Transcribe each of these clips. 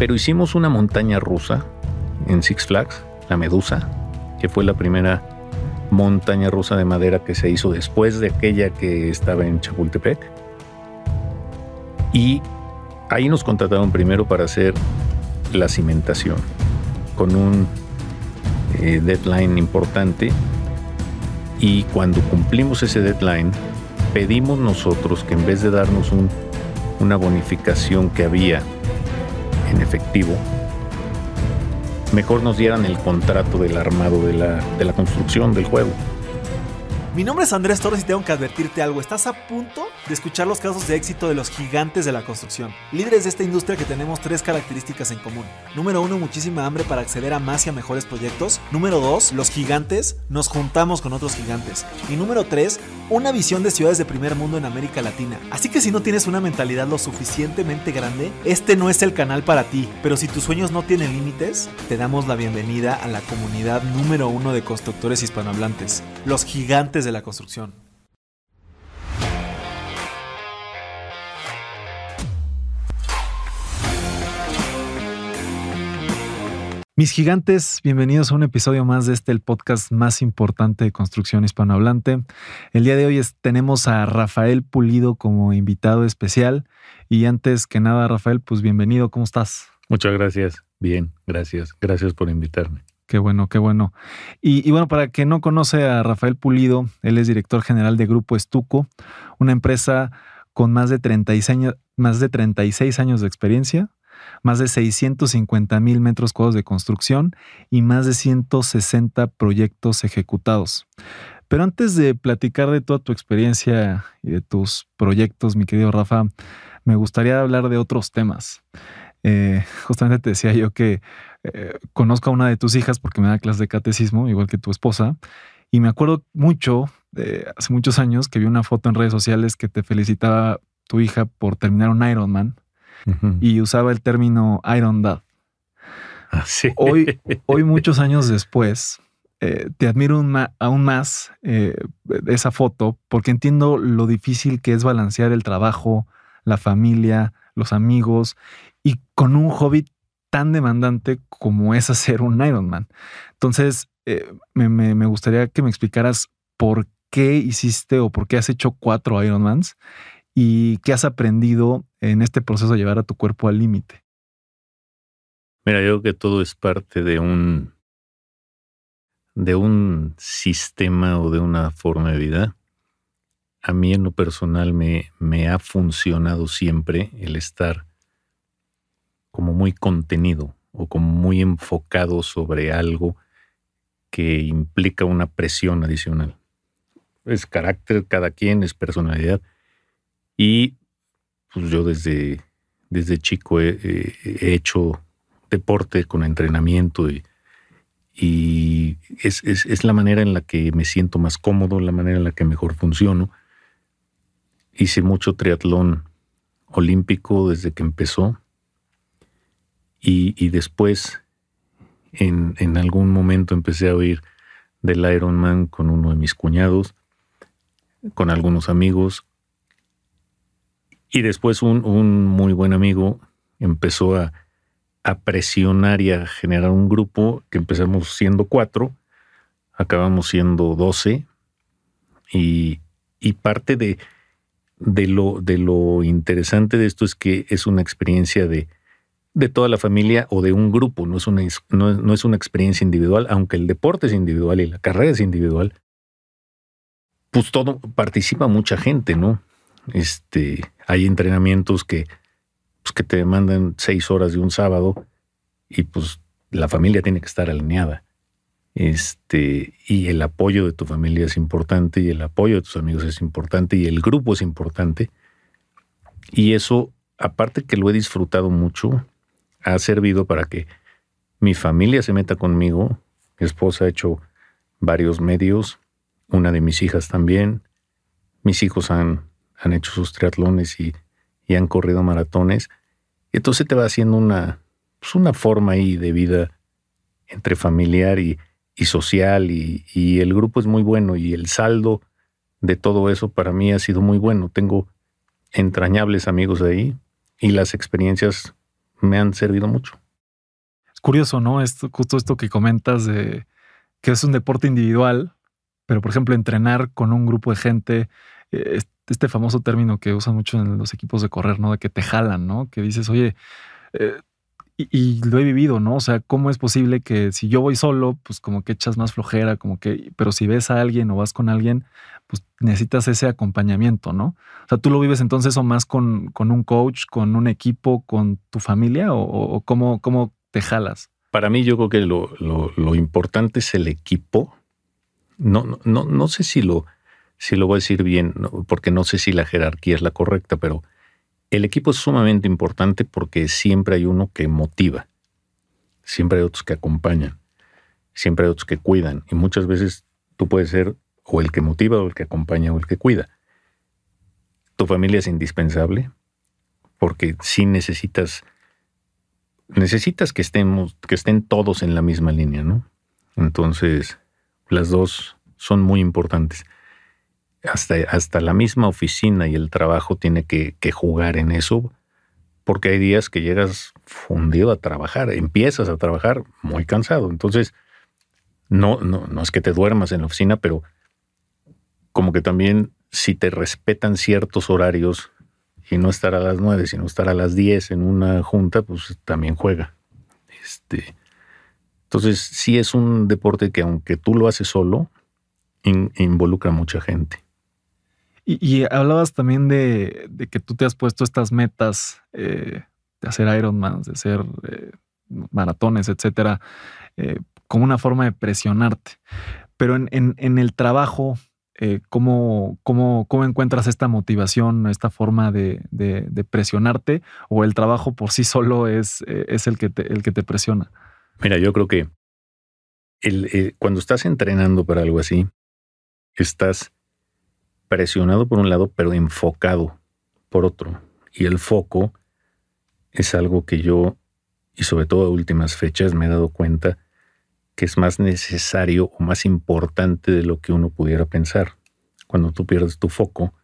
Pero hicimos una montaña rusa en Six Flags, la Medusa, que fue la primera montaña rusa de madera que se hizo después de aquella que estaba en Chapultepec. Y ahí nos contrataron primero para hacer la cimentación, con un eh, deadline importante. Y cuando cumplimos ese deadline, pedimos nosotros que en vez de darnos una bonificación que había en efectivo, mejor nos dieran el contrato del armado de la, de la construcción del juego. Mi nombre es Andrés Torres y tengo que advertirte algo. Estás a punto de escuchar los casos de éxito de los gigantes de la construcción. Líderes de esta industria que tenemos tres características en común. Número uno, muchísima hambre para acceder a más y a mejores proyectos. Número dos, los gigantes nos juntamos con otros gigantes. Y número tres, una visión de ciudades de primer mundo en América Latina. Así que si no tienes una mentalidad lo suficientemente grande, este no es el canal para ti. Pero si tus sueños no tienen límites, te damos la bienvenida a la comunidad número uno de constructores hispanohablantes, los gigantes de la construcción. Mis gigantes, bienvenidos a un episodio más de este, el podcast más importante de construcción hispanohablante. El día de hoy tenemos a Rafael Pulido como invitado especial. Y antes que nada, Rafael, pues bienvenido, ¿cómo estás? Muchas gracias. Bien, gracias. Gracias por invitarme. Qué bueno, qué bueno. Y, bueno, para quien no conoce a Rafael Pulido, él es director general de Grupo Estuco, una empresa con más de 36 años, más de 36 años de experiencia, más de 650 mil metros cuadrados de construcción y más de 160 proyectos ejecutados. Pero antes de platicar de toda tu experiencia y de tus proyectos, mi querido Rafa, me gustaría hablar de otros temas. Eh, justamente te decía yo que eh, conozco a una de tus hijas porque me da clases de catecismo, igual que tu esposa, y me acuerdo mucho, hace muchos años, que vi una foto en redes sociales que te felicitaba tu hija por terminar un Ironman y usaba el término Iron Dad. Ah, hoy, hoy, muchos años después, eh, te admiro aún más eh, esa foto porque entiendo lo difícil que es balancear el trabajo, la familia, los amigos y con un hobby tan demandante como es hacer un Ironman. Entonces, eh, me, me, gustaría que me explicaras por qué hiciste o por qué has hecho cuatro Ironmans y qué has aprendido en este proceso llevar a tu cuerpo al límite? Mira, yo creo que todo es parte de un de un sistema o de una forma de vida. A mí en lo personal me, me ha funcionado siempre el estar como muy contenido o como muy enfocado sobre algo que implica una presión adicional. Es carácter cada quien, es personalidad. Y pues yo desde, desde chico he, hecho deporte con entrenamiento y, y es, es, la manera en la que me siento más cómodo, la manera en la que mejor funciono. Hice mucho triatlón olímpico desde que empezó y, y después en, en, algún momento empecé a oír del Ironman con uno de mis cuñados, con algunos amigos y después un, muy buen amigo empezó a, presionar y a generar un grupo que empezamos siendo cuatro, acabamos siendo doce y, parte de, de, lo, de lo interesante de esto es que es una experiencia de, de toda la familia o de un grupo, no es, una, no, no es una experiencia individual, aunque el deporte es individual y la carrera es individual, pues todo participa mucha gente, ¿no? Este, hay entrenamientos que, pues, que te demandan seis horas de un sábado y pues la familia tiene que estar alineada. Este, y el apoyo de tu familia es importante y el apoyo de tus amigos es importante y el grupo es importante. Y eso, aparte que lo he disfrutado mucho, ha servido para que mi familia se meta conmigo. Mi esposa ha hecho varios medios, una de mis hijas también. Mis hijos han han hecho sus triatlones y, han corrido maratones. Entonces te va haciendo una, pues una forma ahí de vida entre familiar y, social y, y, el grupo es muy bueno y el saldo de todo eso para mí ha sido muy bueno. Tengo entrañables amigos ahí y las experiencias me han servido mucho. Es curioso, ¿no? Esto, justo esto que comentas de que es un deporte individual, pero por ejemplo, entrenar con un grupo de gente, eh, este famoso término que usan mucho en los equipos de correr, ¿no? De que te jalan, ¿no? Que dices, oye, eh, y, lo he vivido, ¿no? O sea, ¿cómo es posible que si yo voy solo, pues como que echas más flojera, como que, pero si ves a alguien o vas con alguien, pues necesitas ese acompañamiento, ¿no? O sea, ¿tú lo vives entonces o más con, con un coach, con un equipo, con tu familia o, cómo, cómo, te jalas? Para mí yo creo que lo, lo, importante es el equipo. No, no, no, sé si lo, si lo voy a decir bien, porque no sé si la jerarquía es la correcta, pero el equipo es sumamente importante porque siempre hay uno que motiva, siempre hay otros que acompañan, siempre hay otros que cuidan y muchas veces tú puedes ser o el que motiva o el que acompaña o el que cuida. Tu familia es indispensable porque si necesitas necesitas que estemos que estén todos en la misma línea, ¿no? Entonces, las dos son muy importantes hasta, hasta la misma oficina y el trabajo tiene que, jugar en eso, porque hay días que llegas fundido a trabajar, empiezas a trabajar muy cansado. Entonces, no, no, no es que te duermas en la oficina, pero como que también si te respetan ciertos horarios y no estar a las nueve, sino estar a las diez en una junta, pues también juega. Este, entonces, sí es un deporte que aunque tú lo haces solo, involucra a mucha gente. Y, hablabas también de, que tú te has puesto estas metas eh, de hacer Ironman, de hacer eh, maratones, etcétera, eh, como una forma de presionarte. Pero en, el trabajo, ¿cómo, cómo, encuentras esta motivación, esta forma de, presionarte? ¿O el trabajo por sí solo es, es el, que te, el que te presiona? Mira, yo creo que cuando estás entrenando para algo así, estás presionado por un lado, pero enfocado por otro. Y el foco es algo que yo, y sobre todo a últimas fechas, me he dado cuenta que es más necesario o más importante de lo que uno pudiera pensar. Cuando tú pierdes tu foco,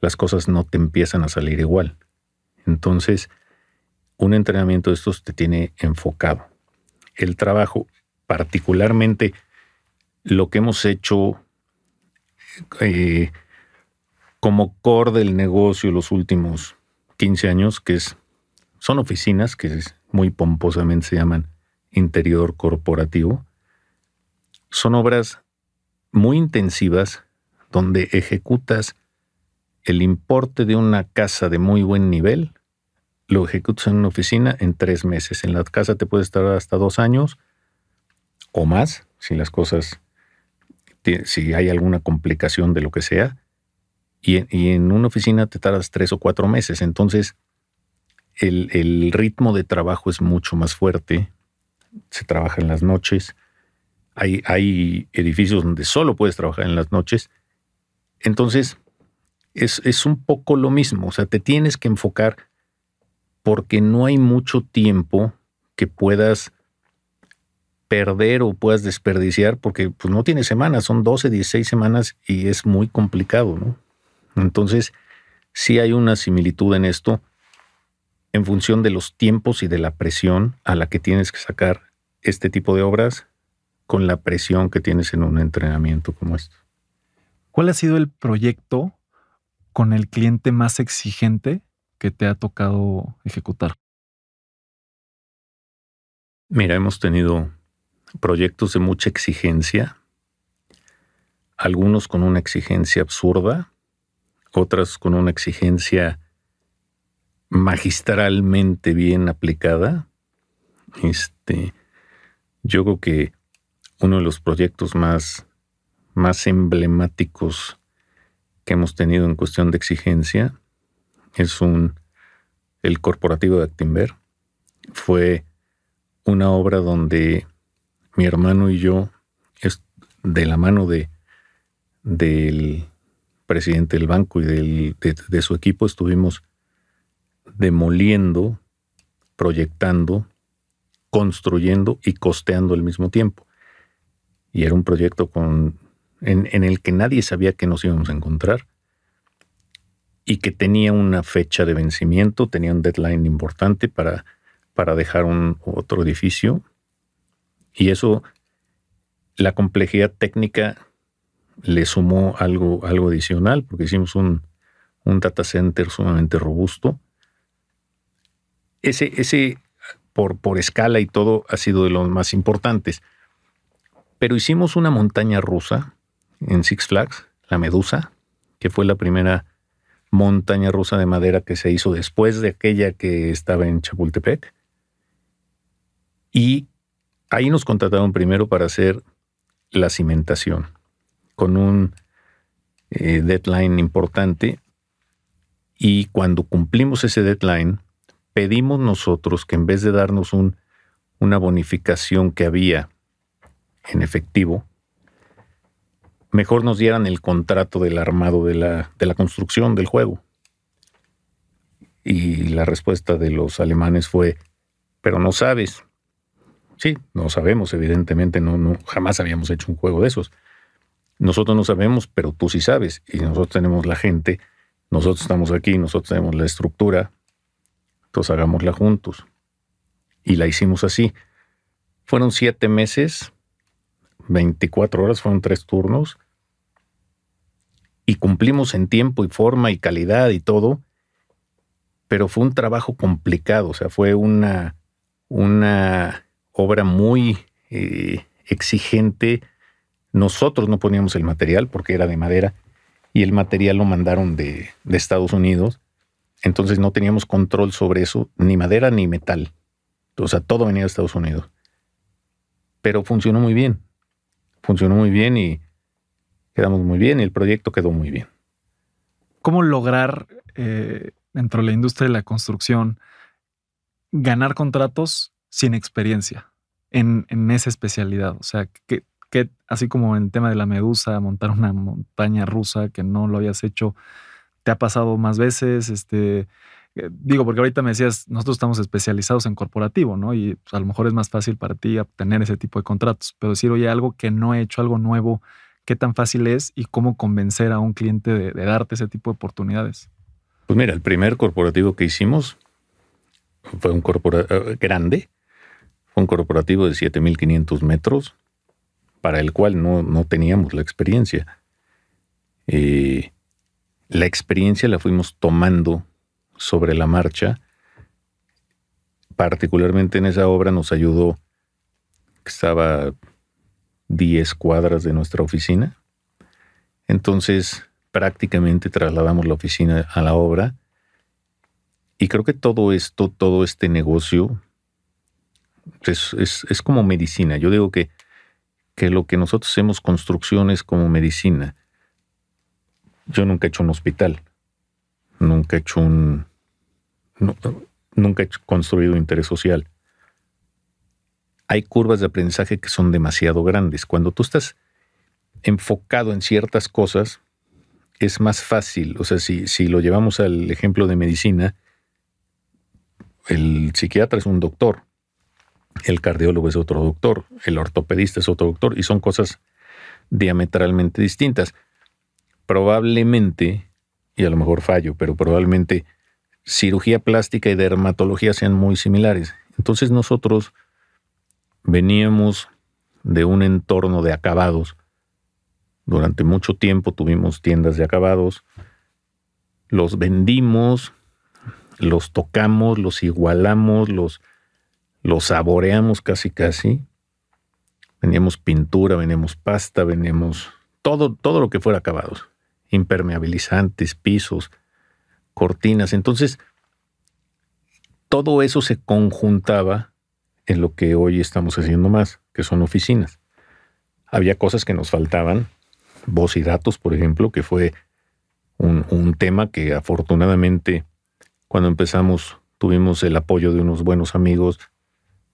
las cosas no te empiezan a salir igual. Entonces, un entrenamiento de estos te tiene enfocado. El trabajo, particularmente lo que hemos hecho eh, como core del negocio los últimos 15 años, que es, son oficinas que muy pomposamente se llaman interior corporativo. Son obras muy intensivas donde ejecutas el importe de una casa de muy buen nivel, lo ejecutas en una oficina en tres meses. En la casa te puede estar hasta dos años o más, si las cosas si hay alguna complicación de lo que sea, y, en una oficina te tardas tres o cuatro meses. Entonces, el, ritmo de trabajo es mucho más fuerte, se trabaja en las noches, hay, hay edificios donde solo puedes trabajar en las noches. Entonces, es, es, un poco lo mismo, o sea, te tienes que enfocar porque no hay mucho tiempo que puedas perder o puedas desperdiciar porque pues, no tiene semanas, son 12, 16 semanas y es muy complicado, ¿no? Entonces, sí hay una similitud en esto en función de los tiempos y de la presión a la que tienes que sacar este tipo de obras con la presión que tienes en un entrenamiento como este. ¿Cuál ha sido el proyecto con el cliente más exigente que te ha tocado ejecutar? Mira, hemos tenido proyectos de mucha exigencia, algunos con una exigencia absurda, otras con una exigencia magistralmente bien aplicada. Este, yo creo que uno de los proyectos más, más emblemáticos que hemos tenido en cuestión de exigencia es un el corporativo de Actimber. Fue una obra donde mi hermano y yo, de la mano de, del presidente del banco y de, su equipo, estuvimos demoliendo, proyectando, construyendo y costeando al mismo tiempo. Y era un proyecto en, el que nadie sabía que nos íbamos a encontrar y que tenía una fecha de vencimiento, tenía un deadline importante para para dejar un otro edificio. Y eso, la complejidad técnica le sumó algo, algo adicional, porque hicimos un, un data center sumamente robusto. Ese, ese por, por escala y todo, ha sido de los más importantes. Pero hicimos una montaña rusa en Six Flags, la Medusa, que fue la primera montaña rusa de madera que se hizo después de aquella que estaba en Chapultepec. Y ahí nos contrataron primero para hacer la cimentación, con un eh, deadline importante. Y cuando cumplimos ese deadline, pedimos nosotros que en vez de darnos un, una bonificación que había en efectivo, mejor nos dieran el contrato del armado de la, de la construcción del juego. Y la respuesta de los alemanes fue, pero no sabes. Sí, no sabemos, evidentemente, no, jamás habíamos hecho un juego de esos. Nosotros no sabemos, pero tú sí sabes. Y nosotros tenemos la gente, nosotros estamos aquí, nosotros tenemos la estructura, entonces hagámosla juntos. Y la hicimos así. Fueron siete meses, 24 horas, fueron tres turnos, y cumplimos en tiempo y forma y calidad y todo, pero fue un trabajo complicado, o sea, fue una, una obra muy eh, exigente. Nosotros no poníamos el material porque era de madera y el material lo mandaron de, de Estados Unidos, entonces no teníamos control sobre eso, ni madera ni metal. O sea, todo venía de Estados Unidos. Pero funcionó muy bien. Funcionó muy bien y quedamos muy bien y el proyecto quedó muy bien. ¿Cómo lograr eh, dentro de la industria de la construcción ganar contratos sin experiencia en, esa especialidad? O sea, que, que, así como en el tema de la medusa, montar una montaña rusa que no lo habías hecho, te ha pasado más veces, este, eh, digo, porque ahorita me decías, nosotros estamos especializados en corporativo, ¿no? Y pues, a lo mejor es más fácil para ti obtener ese tipo de contratos, pero decir, oye, algo que no he hecho, algo nuevo, qué tan fácil es y cómo convencer a un cliente de, darte ese tipo de oportunidades. Pues mira, el primer corporativo que hicimos fue un corporativo eh, grande, un corporativo de 7.500 metros, para el cual no, teníamos la experiencia. Eh, la experiencia la fuimos tomando sobre la marcha. Particularmente en esa obra nos ayudó estaba 10 cuadras de nuestra oficina. Entonces, prácticamente trasladamos la oficina a la obra. Y creo que todo esto, todo este negocio, es, como medicina. Yo digo que, que lo que nosotros hacemos construcción es como medicina. Yo nunca he hecho un hospital. Nunca he hecho un. nunca he construido interés social hay curvas de aprendizaje que son demasiado grandes. Cuando tú estás enfocado en ciertas cosas, es más fácil. O sea, si, si lo llevamos al ejemplo de medicina, el psiquiatra es un doctor, el cardiólogo es otro doctor, el ortopedista es otro doctor, y son cosas diametralmente distintas. Probablemente, y a lo mejor fallo, pero probablemente cirugía plástica y dermatología sean muy similares. Entonces nosotros veníamos de un entorno de acabados. Durante mucho tiempo tuvimos tiendas de acabados. Los vendimos, los tocamos, los igualamos, los, los saboreamos casi casi. Veníamos pintura, veníamos pasta, veníamos todo, todo lo que fuera acabados. Impermeabilizantes, pisos, cortinas. Entonces, todo eso se conjuntaba en lo que hoy estamos haciendo más, que son oficinas. Había cosas que nos faltaban, voz y datos, por ejemplo, que fue un, tema que afortunadamente cuando empezamos tuvimos el apoyo de unos buenos amigos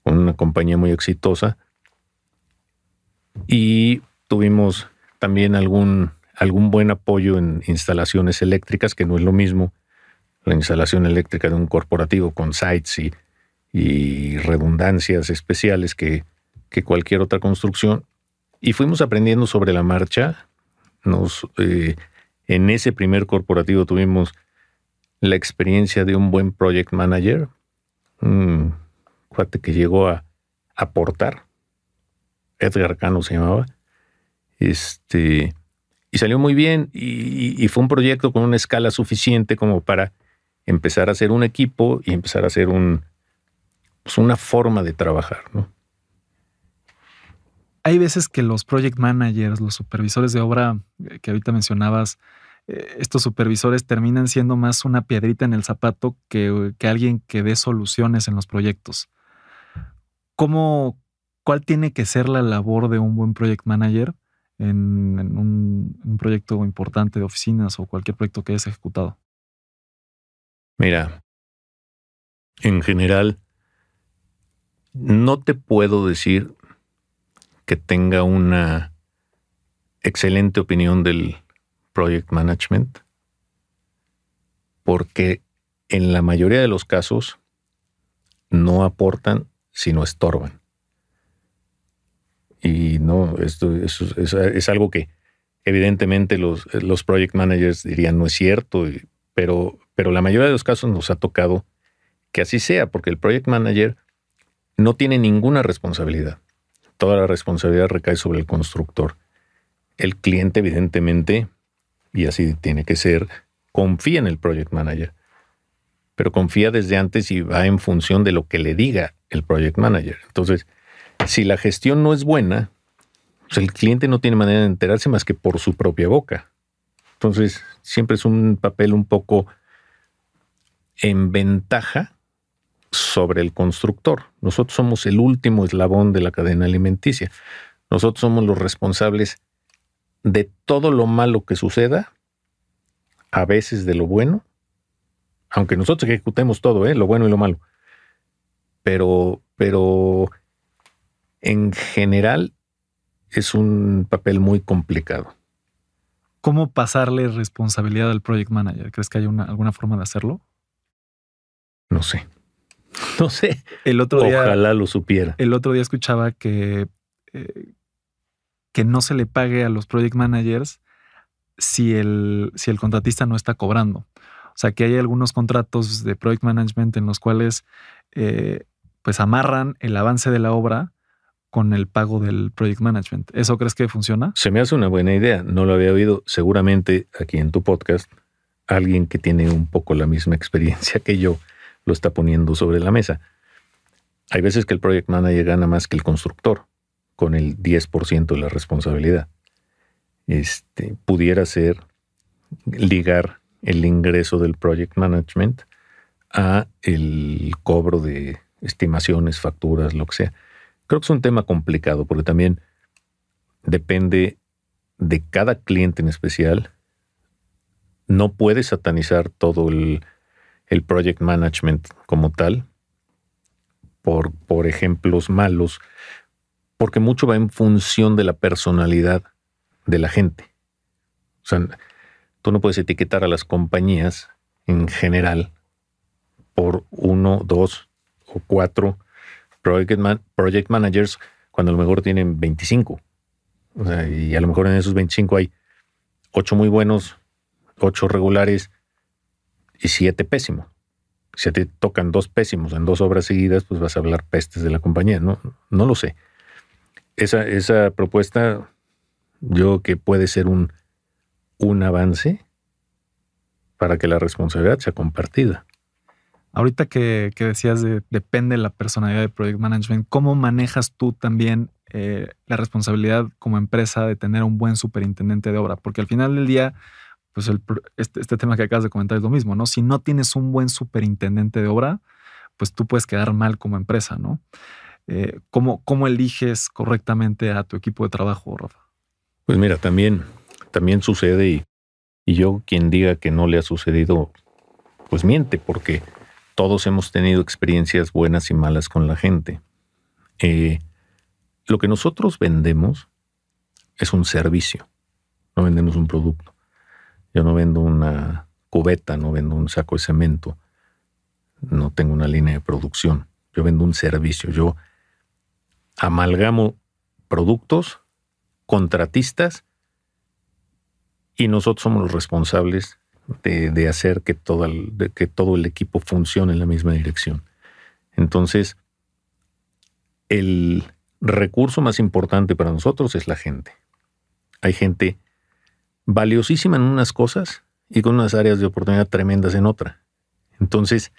una compañía muy exitosa y tuvimos también algún, algún buen apoyo en instalaciones eléctricas, que no es lo mismo la instalación eléctrica de un corporativo con sites y y redundancias especiales que, cualquier otra construcción. Y fuimos aprendiendo sobre la marcha. Nos, eh, en ese primer corporativo tuvimos la experiencia de un buen project manager, cuate que llegó a aportar. Edgar Cano se llamaba. Este, y salió muy bien y, fue un proyecto con una escala suficiente como para empezar a hacer un equipo y empezar a hacer un, pues una forma de trabajar, ¿no? Hay veces que los project managers, los supervisores de obra eh, que ahorita mencionabas, eh, estos supervisores terminan siendo más una piedrita en el zapato que, que alguien que dé soluciones en los proyectos. ¿Cómo, ¿Cuál tiene que ser la labor de un buen project manager en, un, proyecto importante de oficinas o cualquier proyecto que hayas ejecutado? Mira, en general, no te puedo decir que tenga una excelente opinión del project management, porque en la mayoría de los casos no aportan, sino estorban. Y no, esto, es, algo que evidentemente los, los project managers dirían no es cierto, pero, pero la mayoría de los casos nos ha tocado que así sea, porque el project manager no tiene ninguna responsabilidad. Toda la responsabilidad recae sobre el constructor. El cliente, evidentemente, y así tiene que ser, confía en el project manager, pero confía desde antes y va en función de lo que le diga el project manager. Entonces, si la gestión no es buena, pues el cliente no tiene manera de enterarse más que por su propia boca. Entonces, siempre es un papel un poco en ventaja sobre el constructor. Nosotros somos el último eslabón de la cadena alimenticia. Nosotros somos los responsables de todo lo malo que suceda, a veces de lo bueno, aunque nosotros ejecutemos todo, ¿eh? lo bueno y lo malo. Pero, pero en general es un papel muy complicado. ¿Cómo pasarle responsabilidad al project manager? ¿Crees que hay alguna forma de hacerlo? No sé. No sé. El otro día, Ojalá lo supiera. El otro día escuchaba que, eh, que no se le pague a los project managers si el, si el contratista no está cobrando. O sea, que hay algunos contratos de project management en los cuales eh, pues amarran el avance de la obra con el pago del project management. ¿Eso crees que funciona? Se me hace una buena idea. No lo había oído. Seguramente aquí en tu podcast, alguien que tiene un poco la misma experiencia que yo lo está poniendo sobre la mesa. Hay veces que el project manager gana más que el constructor, con el 10% de la responsabilidad. Este, pudiera ser ligar el ingreso del project management a el cobro de estimaciones, facturas, lo que sea. Creo que es un tema complicado porque también depende de cada cliente en especial. No puedes satanizar todo el, project management como tal por, por ejemplos malos, porque mucho va en función de la personalidad de la gente. O sea, tú no puedes etiquetar a las compañías en general por uno, dos o cuatro project, managers cuando a lo mejor tienen 25. O sea, y a lo mejor en esos 25 hay 8 muy buenos, 8 regulares y 7 pésimos. Si te tocan dos pésimos en dos obras seguidas, pues vas a hablar pestes de la compañía. No, no lo sé. Esa, esa propuesta, yo que puede ser un, un avance para que la responsabilidad sea compartida. Ahorita que, decías de depende de la personalidad de Project Management, ¿cómo manejas tú también eh, la responsabilidad como empresa de tener un buen superintendente de obra? Porque al final del día, pues este, este, tema que acabas de comentar es lo mismo, ¿no? Si no tienes un buen superintendente de obra, pues tú puedes quedar mal como empresa, ¿no? Eh, ¿cómo, ¿Cómo eliges correctamente a tu equipo de trabajo, Rafa? Pues mira, también, también sucede y, y yo quien diga que no le ha sucedido, pues miente, porque todos hemos tenido experiencias buenas y malas con la gente. Eh, lo que nosotros vendemos es un servicio, no vendemos un producto. Yo no vendo una cubeta, no vendo un saco de cemento, no tengo una línea de producción. Yo vendo un servicio. Yo amalgamo productos, contratistas, y nosotros somos los responsables de, hacer que todo, el, que todo el equipo funcione en la misma dirección. Entonces, el recurso más importante para nosotros es la gente. Hay gente valiosísima en unas cosas y con unas áreas de oportunidad tremendas en otra. Entonces,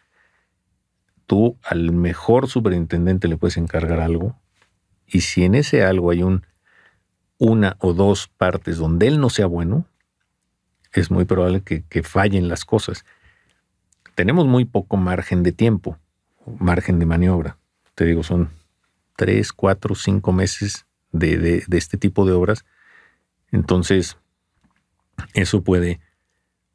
tú al mejor superintendente le puedes encargar algo y si en ese algo hay un, una o dos partes donde él no sea bueno, es muy probable que, que fallen las cosas. Tenemos muy poco margen de tiempo, margen de maniobra. Te digo, son tres, cuatro, cinco meses de, de, este tipo de obras. Entonces, eso puede,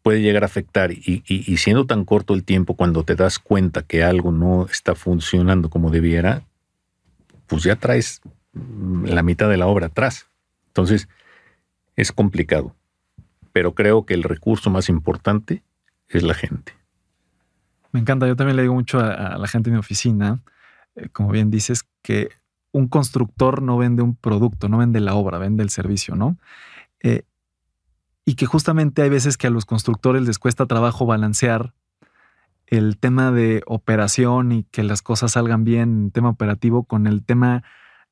puede llegar a afectar. Y, y, siendo tan corto el tiempo, cuando te das cuenta que algo no está funcionando como debiera, pues ya traes la mitad de la obra atrás. Entonces, es complicado. Pero creo que el recurso más importante es la gente. Me encanta. Yo también le digo mucho a, la gente en mi oficina, eh, como bien dices, que un constructor no vende un producto, no vende la obra, vende el servicio, ¿no? Eh, y que justamente hay veces que a los constructores les cuesta trabajo balancear el tema de operación y que las cosas salgan bien, el tema operativo, con el tema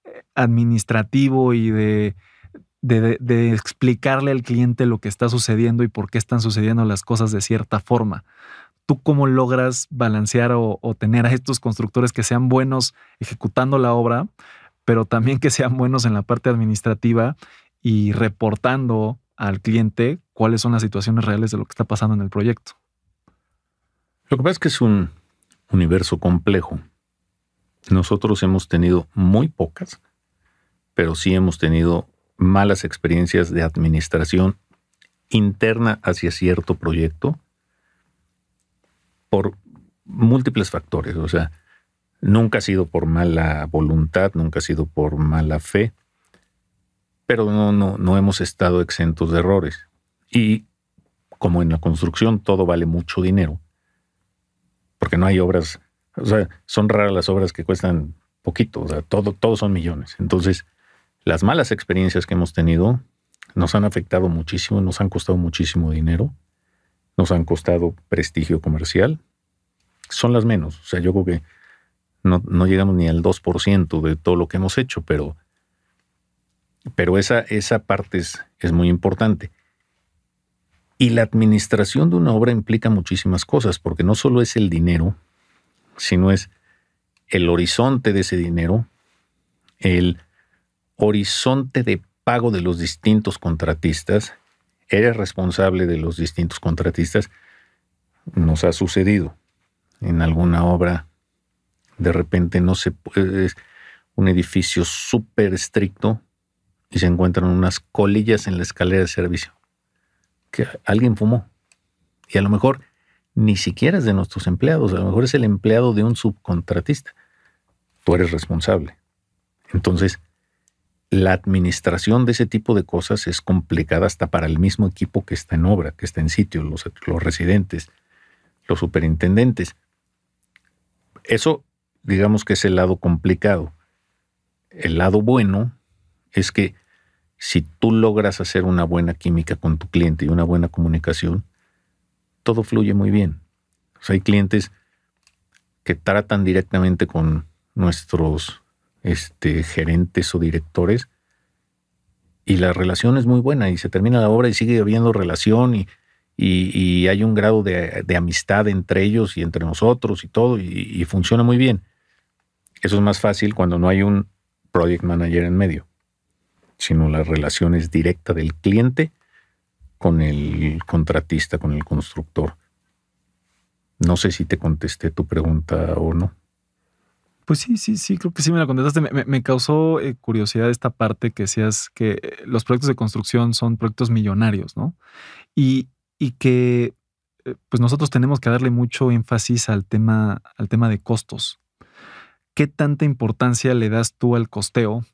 eh, administrativo y de, de, explicarle al cliente lo que está sucediendo y por qué están sucediendo las cosas de cierta forma. ¿Tú cómo logras balancear o, tener a estos constructores que sean buenos ejecutando la obra, pero también que sean buenos en la parte administrativa y reportando al cliente cuáles son las situaciones reales de lo que está pasando en el proyecto? Lo que pasa es que es un universo complejo. Nosotros hemos tenido muy pocas, pero sí hemos tenido malas experiencias de administración interna hacia cierto proyecto por múltiples factores. O sea, nunca ha sido por mala voluntad, nunca ha sido por mala fe, pero no, no, no hemos estado exentos de errores. Y como en la construcción todo vale mucho dinero, porque no hay obras, o sea, son raras las obras que cuestan poquito, o sea, todo, todos son millones. Entonces, las malas experiencias que hemos tenido nos han afectado muchísimo, nos han costado muchísimo dinero nos han costado prestigio comercial, son las menos. O sea, yo creo que no, llegamos ni al 2% de todo lo que hemos hecho, pero, pero esa, esa parte es, es muy importante. Y la administración de una obra implica muchísimas cosas, porque no solo es el dinero, sino es el horizonte de ese dinero, el horizonte de pago de los distintos contratistas eres responsable de los distintos contratistas, nos ha sucedido en alguna obra, de repente no se puede, es un edificio súper estricto y se encuentran unas colillas en la escalera de servicio que alguien fumó. Y a lo mejor ni siquiera es de nuestros empleados, a lo mejor es el empleado de un subcontratista. Tú eres responsable. Entonces, la administración de ese tipo de cosas es complicada hasta para el mismo equipo que está en obra, que está en sitio, los, residentes, los superintendentes. Eso, digamos que es el lado complicado. El lado bueno es que si tú logras hacer una buena química con tu cliente y una buena comunicación, todo fluye muy bien. hay clientes que tratan directamente con nuestros este, gerentes o directores y la relación es muy buena y se termina la obra y sigue habiendo relación y, y, hay un grado de, amistad entre ellos y entre nosotros y todo y, funciona muy bien. Eso es más fácil cuando no hay un project manager en medio, sino la relación es directa del cliente con el contratista, con el constructor. No sé si te contesté tu pregunta o no. Pues sí, sí, sí, creo que sí me la contestaste. Me, causó eh, curiosidad esta parte que decías que eh, los proyectos de construcción son proyectos millonarios, ¿no? Y, y que eh, pues nosotros tenemos que darle mucho énfasis al tema, al tema de costos. ¿Qué tanta importancia le das tú al costeo?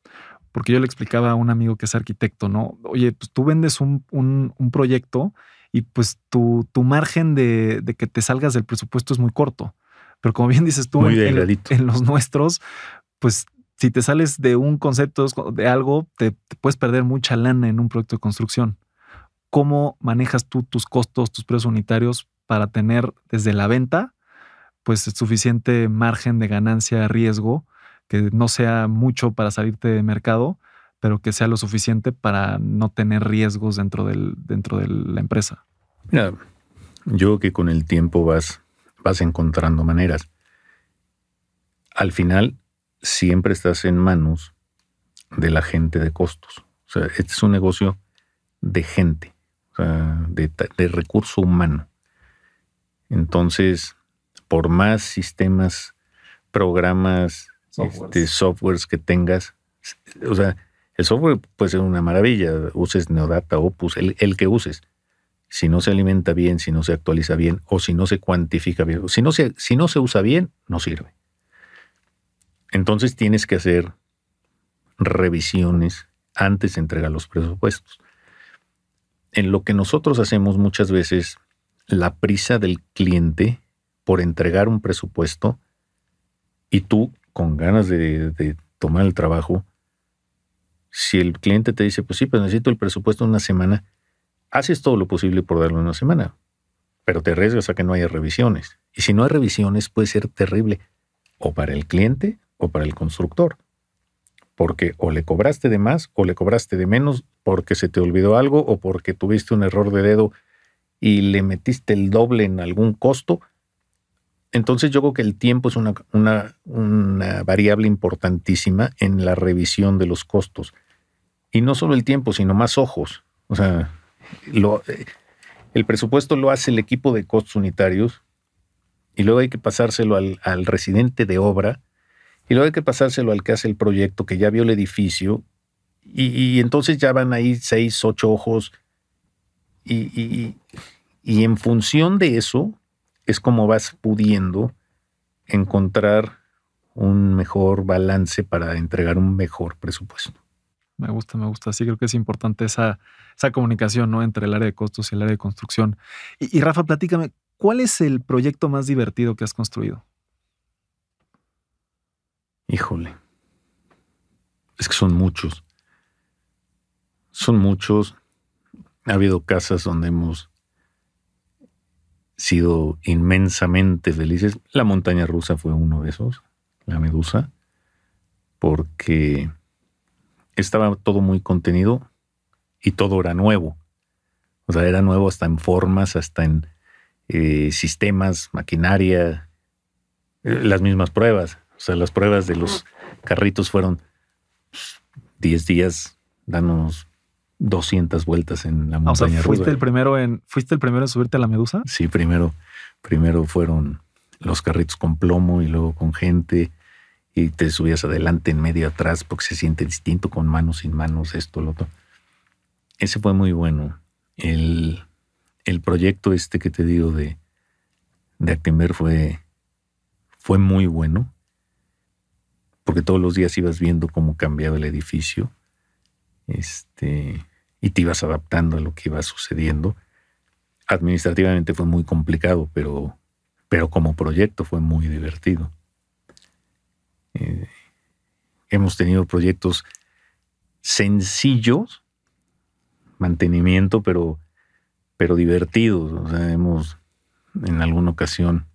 Porque yo le explicaba a un amigo que es arquitecto, ¿no? Oye, pues tú vendes un, un, proyecto y pues tu, tu margen de, de que te salgas del presupuesto es muy corto. Pero como bien dices tú, en, los nuestros, pues si te sales de un concepto de algo, te, puedes perder mucha lana en un proyecto de construcción. ¿Cómo manejas tú tus costos, tus precios unitarios para tener desde la venta, pues suficiente margen de ganancia, riesgo, que no sea mucho para salirte de mercado, pero que sea lo suficiente para no tener riesgos dentro, del, dentro de la empresa. Mira, yo que con el tiempo vas, vas encontrando maneras. Al final, siempre estás en manos de la gente de costos. O sea, este es un negocio de gente, o sea, de, recurso humano. Entonces, por más sistemas, programas, este, softwares que tengas, o sea, el software puede ser una maravilla, uses Neodata, Opus, el, el, que uses. Si no se alimenta bien, si no se actualiza bien, o si no se cuantifica bien, si no se, si no se usa bien, no sirve. Entonces tienes que hacer revisiones antes de entregar los presupuestos. En lo que nosotros hacemos muchas veces, la prisa del cliente por entregar un presupuesto y tú con ganas de, tomar el trabajo, si el cliente te dice, pues sí, pues necesito el presupuesto una semana, haces todo lo posible por darlo una semana, pero te arriesgas a que no haya revisiones. Y si no hay revisiones, puede ser terrible o para el cliente o para el constructor porque o le cobraste de más o le cobraste de menos porque se te olvidó algo o porque tuviste un error de dedo y le metiste el doble en algún costo. Entonces yo creo que el tiempo es una, una, variable importantísima en la revisión de los costos. Y no solo el tiempo, sino más ojos. O sea, lo, el presupuesto lo hace el equipo de costos unitarios y luego hay que pasárselo al, al residente de obra y luego hay que pasárselo al que hace el proyecto, que ya vio el edificio, y, entonces ya van ahí seis, ocho ojos, y, y, en función de eso es como vas pudiendo encontrar un mejor balance para entregar un mejor presupuesto. Me gusta, me gusta. Sí, creo que es importante esa, esa comunicación ¿no? entre el área de costos y el área de construcción. Y, y Rafa, platícame, ¿cuál es el proyecto más divertido que has construido? Híjole. Es que son muchos. Son muchos. Ha habido casas donde hemos sido inmensamente felices. La montaña rusa fue uno de esos, la medusa, porque estaba todo muy contenido y todo era nuevo. O sea, era nuevo hasta en formas, hasta en eh, sistemas, maquinaria, eh, las mismas pruebas. O sea, las pruebas de los carritos fueron 10 días, danos 200 vueltas en la montaña. o sea, ¿fuiste el primero en fuiste el primero en subirte a la Medusa? Sí, primero primero fueron los carritos con plomo y luego con gente y te subías adelante, en medio, atrás, porque se siente distinto con manos, sin manos, esto, lo otro. Ese fue muy bueno. El, el proyecto este que te digo de, de fue, fue muy bueno porque todos los días ibas viendo cómo cambiaba el edificio este, y te ibas adaptando a lo que iba sucediendo. Administrativamente fue muy complicado, pero, pero como proyecto fue muy divertido. Eh, hemos tenido proyectos sencillos, mantenimiento, pero, pero divertidos. Hemos en alguna ocasión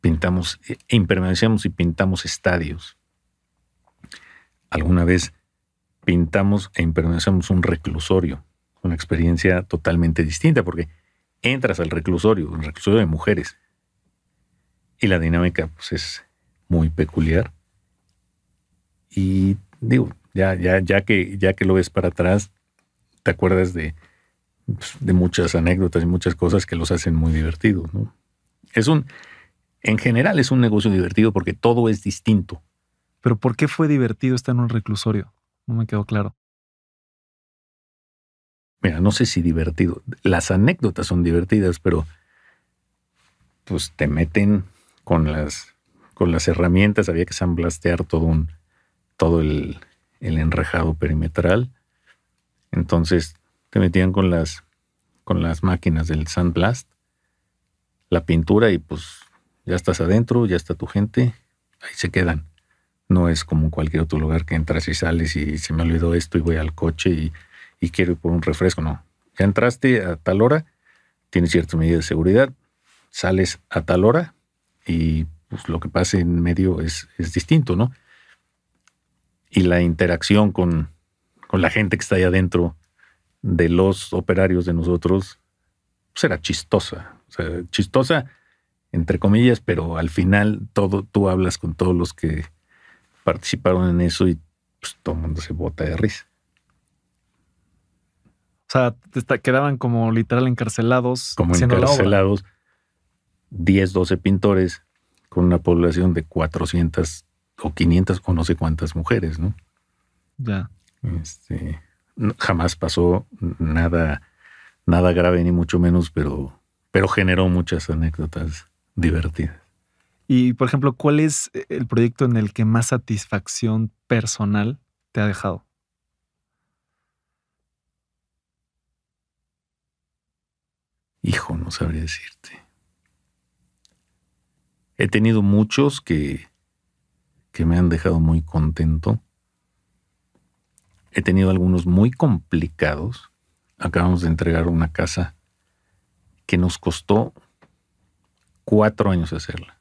pintamos, e impermeabilizamos y pintamos estadios. Alguna vez pintamos e impermeabilizamos un reclusorio, una experiencia totalmente distinta, porque entras al reclusorio, un reclusorio de mujeres, y la dinámica pues, es muy peculiar. Y digo, ya, ya, ya, que, ya que lo ves para atrás, te acuerdas de, pues, de muchas anécdotas y muchas cosas que los hacen muy divertidos. ¿no? Es un, en general es un negocio divertido porque todo es distinto. Pero ¿por qué fue divertido estar en un reclusorio? No me quedó claro. Mira, no sé si divertido. Las anécdotas son divertidas, pero pues te meten con las, con las herramientas. Había que sandblastear todo, un, todo el, el enrejado perimetral. Entonces te metían con las, con las máquinas del sandblast, la pintura y pues ya estás adentro, ya está tu gente, ahí se quedan. No es como cualquier otro lugar que entras y sales y se me olvidó esto y voy al coche y, quiero ir por un refresco. No, ya entraste a tal hora, tienes ciertas medidas de seguridad, sales a tal hora y pues lo que pasa en medio es, es distinto, ¿no? Y la interacción con, con la gente que está ahí adentro de los operarios de nosotros, pues era chistosa. O sea, chistosa, entre comillas, pero al final todo, tú hablas con todos los que participaron en eso y pues, todo el mundo se bota de risa. O sea, quedaban como literal encarcelados. Como encarcelados, 10, 12 pintores con una población de 400 o 500 o no sé cuántas mujeres, ¿no? Ya. Este, jamás pasó nada, nada grave ni mucho menos, pero, pero generó muchas anécdotas divertidas. Y, por ejemplo, ¿cuál es el proyecto en el que más satisfacción personal te ha dejado? Hijo, no sabría decirte. He tenido muchos que, que me han dejado muy contento. He tenido algunos muy complicados. Acabamos de entregar una casa que nos costó cuatro años hacerla.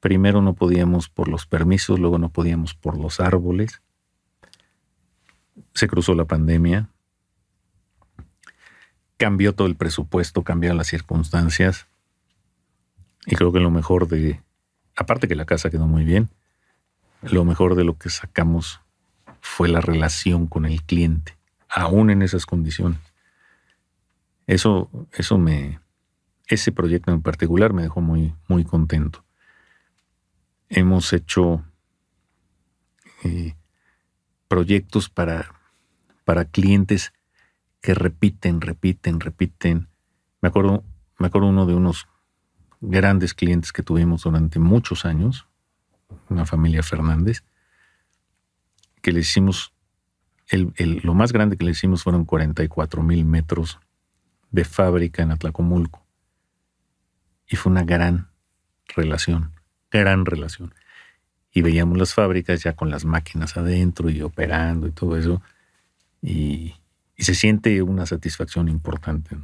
Primero no podíamos por los permisos, luego no podíamos por los árboles. Se cruzó la pandemia. Cambió todo el presupuesto, cambiaron las circunstancias. Y creo que lo mejor de, aparte que la casa quedó muy bien, lo mejor de lo que sacamos fue la relación con el cliente, aún en esas condiciones. Eso, eso me, ese proyecto en particular me dejó muy, muy contento. Hemos hecho eh, proyectos para, para clientes que repiten, repiten, repiten. Me acuerdo, me acuerdo uno de unos grandes clientes que tuvimos durante muchos años, una familia Fernández, que le hicimos, lo más grande que le hicimos fueron 44 mil metros de fábrica en Atlacomulco. Y fue una gran relación, gran relación. Y veíamos las fábricas ya con las máquinas adentro y operando y todo eso. Y, se siente una satisfacción importante. O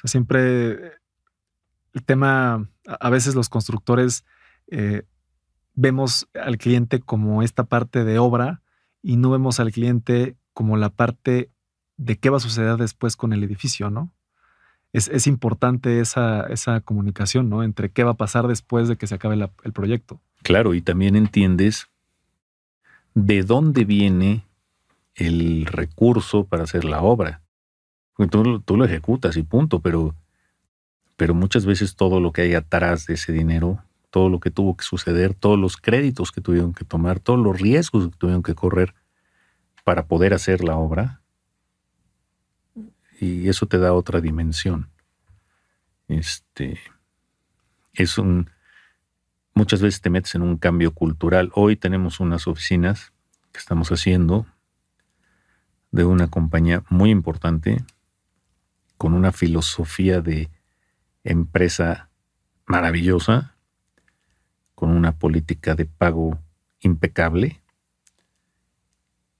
sea, siempre el tema, a veces los constructores eh, vemos al cliente como esta parte de obra y no vemos al cliente como la parte de qué va a suceder después con el edificio, ¿no? Es, importante esa, esa, comunicación, ¿no? Entre qué va a pasar después de que se acabe el proyecto. Claro, y también entiendes de dónde viene el recurso para hacer la obra. Tú, tú lo ejecutas y punto, pero, pero muchas veces todo lo que hay atrás de ese dinero todo lo que tuvo que suceder, todos los créditos que tuvieron que tomar, todos los riesgos que tuvieron que correr para poder hacer la obra. Y eso te da otra dimensión. Este es un muchas veces te metes en un cambio cultural. Hoy tenemos unas oficinas que estamos haciendo de una compañía muy importante con una filosofía de empresa maravillosa con una política de pago impecable.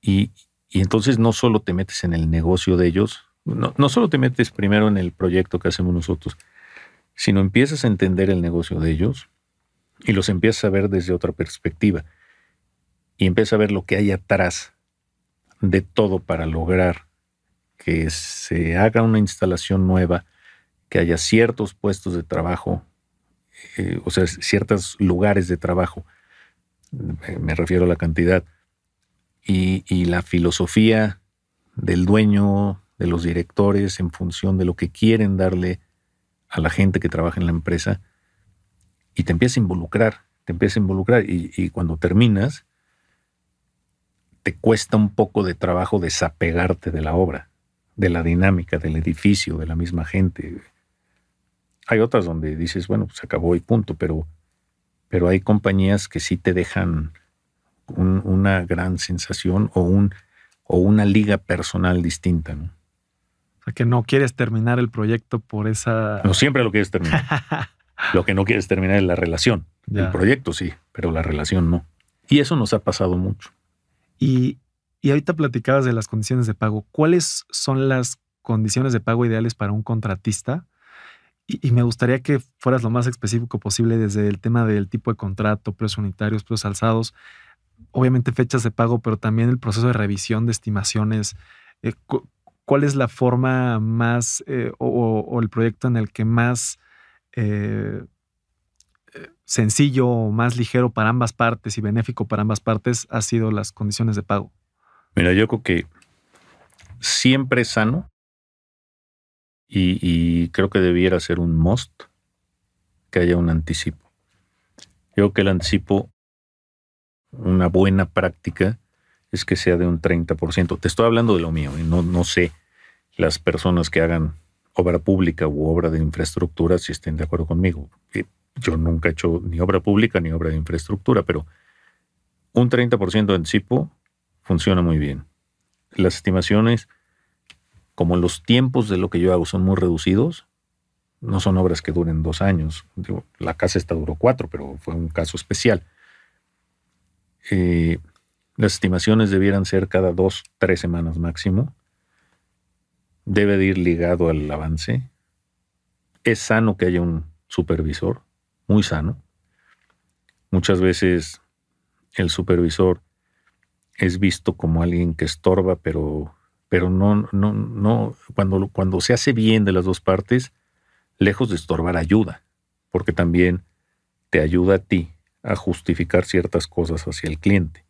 Y, entonces no solo te metes en el negocio de ellos, no, no solo te metes primero en el proyecto que hacemos nosotros, sino empiezas a entender el negocio de ellos y los empiezas a ver desde otra perspectiva. Y empiezas a ver lo que hay atrás de todo para lograr que se haga una instalación nueva, que haya ciertos puestos de trabajo eh, o sea, ciertos lugares de trabajo, me refiero a la cantidad, y, la filosofía del dueño, de los directores, en función de lo que quieren darle a la gente que trabaja en la empresa, y te empieza a involucrar, te empieza a involucrar, y, y cuando terminas, te cuesta un poco de trabajo desapegarte de la obra, de la dinámica, del edificio, de la misma gente hay otras donde dices, bueno, pues acabó y punto, pero, pero hay compañías que sí te dejan una gran sensación o, un, o una liga personal distinta, ¿no? O sea, que no quieres terminar el proyecto por esa... No, siempre lo quieres terminar. lo que no quieres terminar es la relación. El proyecto sí, pero la relación no. Y eso nos ha pasado mucho. Y, y ahorita platicabas de las condiciones de pago. ¿Cuáles son las condiciones de pago ideales para un contratista Y, me gustaría que fueras lo más específico posible desde el tema del tipo de contrato, precios unitarios, precios alzados, obviamente fechas de pago, pero también el proceso de revisión de estimaciones. Eh, ¿Cuál es la forma más eh, o, el proyecto en el que más eh, sencillo o más ligero para ambas partes y benéfico para ambas partes ha sido las condiciones de pago? Mira, yo creo que siempre es sano y, creo que debiera ser un must que haya un anticipo. Yo creo que el anticipo, una buena práctica, es que sea de un 30%. Te estoy hablando de lo mío, y no, no sé las personas que hagan obra pública u obra de infraestructura si estén de acuerdo conmigo. Yo nunca he hecho ni obra pública ni obra de infraestructura, pero un 30% de anticipo funciona muy bien. Las estimaciones como los tiempos de lo que yo hago son muy reducidos, no son obras que duren dos años. la casa esta duró cuatro, pero fue un caso especial. Eh, las estimaciones debieran ser cada dos, tres semanas máximo. Debe de ir ligado al avance. Es sano que haya un supervisor, muy sano. Muchas veces el supervisor es visto como alguien que estorba, pero pero no, no, no, cuando, cuando se hace bien de las dos partes, lejos de estorbar ayuda, porque también te ayuda a ti a justificar ciertas cosas hacia el cliente.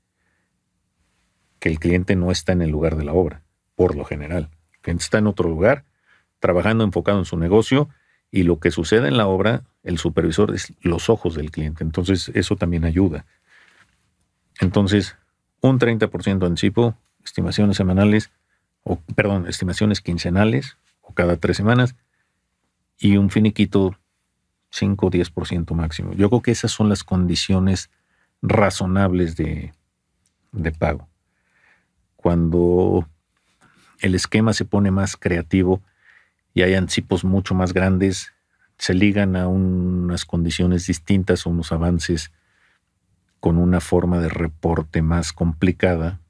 Que el cliente no está en el lugar de la obra, por lo general. El cliente está en otro lugar, trabajando enfocado en su negocio, y lo que sucede en la obra, el supervisor es los ojos del cliente. Entonces, eso también ayuda. Entonces, un 30% anticipo, estimaciones semanales, o perdón, estimaciones quincenales o cada tres semanas y un finiquito 5 o 10% máximo. Yo creo que esas son las condiciones razonables de, de pago. Cuando el esquema se pone más creativo y hay anticipos mucho más grandes, se ligan a unas condiciones distintas o unos avances con una forma de reporte más complicada,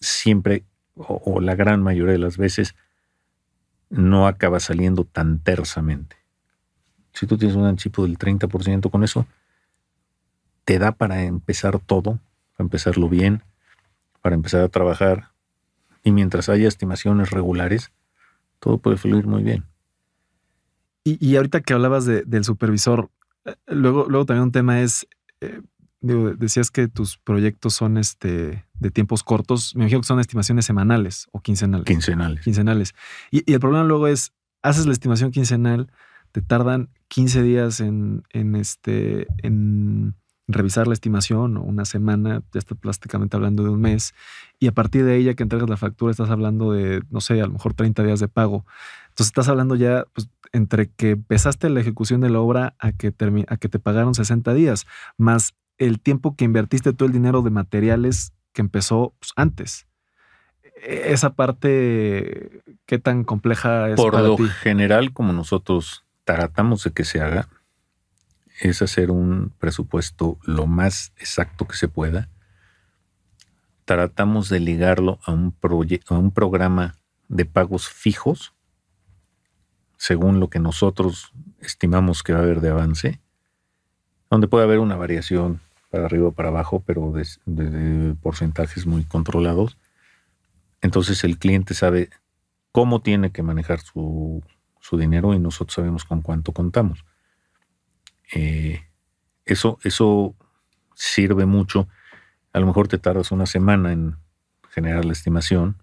siempre o, la gran mayoría de las veces, no acaba saliendo tan tersamente. Si tú tienes un anticipo del 30% con eso, te da para empezar todo, para empezarlo bien, para empezar a trabajar. Y mientras haya estimaciones regulares, todo puede fluir muy bien. Y, ahorita que hablabas del supervisor, eh, luego, luego también un tema es, eh, decías que tus proyectos son este, de tiempos cortos. Me imagino que son estimaciones semanales o quincenales. Quincenales. Quincenales. Y, el problema luego es, haces la estimación quincenal, te tardan 15 días en, en, este, en revisar la estimación o una semana, ya estás plásticamente hablando de un mes. Y a partir de ella que entregas la factura, estás hablando de, no sé, a lo mejor 30 días de pago. Entonces estás hablando ya, pues, entre que empezaste la ejecución de la obra a que, a que te pagaron 60 días, más el tiempo que invertiste todo el dinero de materiales que empezó pues, antes. E, esa parte, ¿qué tan compleja es? Por lo general, como nosotros tratamos de que se haga, es hacer un presupuesto lo más exacto que se pueda. Tratamos de ligarlo a un, a un programa de pagos fijos, según lo que nosotros estimamos que va a haber de avance, donde puede haber una variación para arriba o para abajo, pero de, porcentajes muy controlados. Entonces el cliente sabe cómo tiene que manejar su, dinero y nosotros sabemos con cuánto contamos. Eh, eso, eso sirve mucho. A lo mejor te tardas una semana en generar la estimación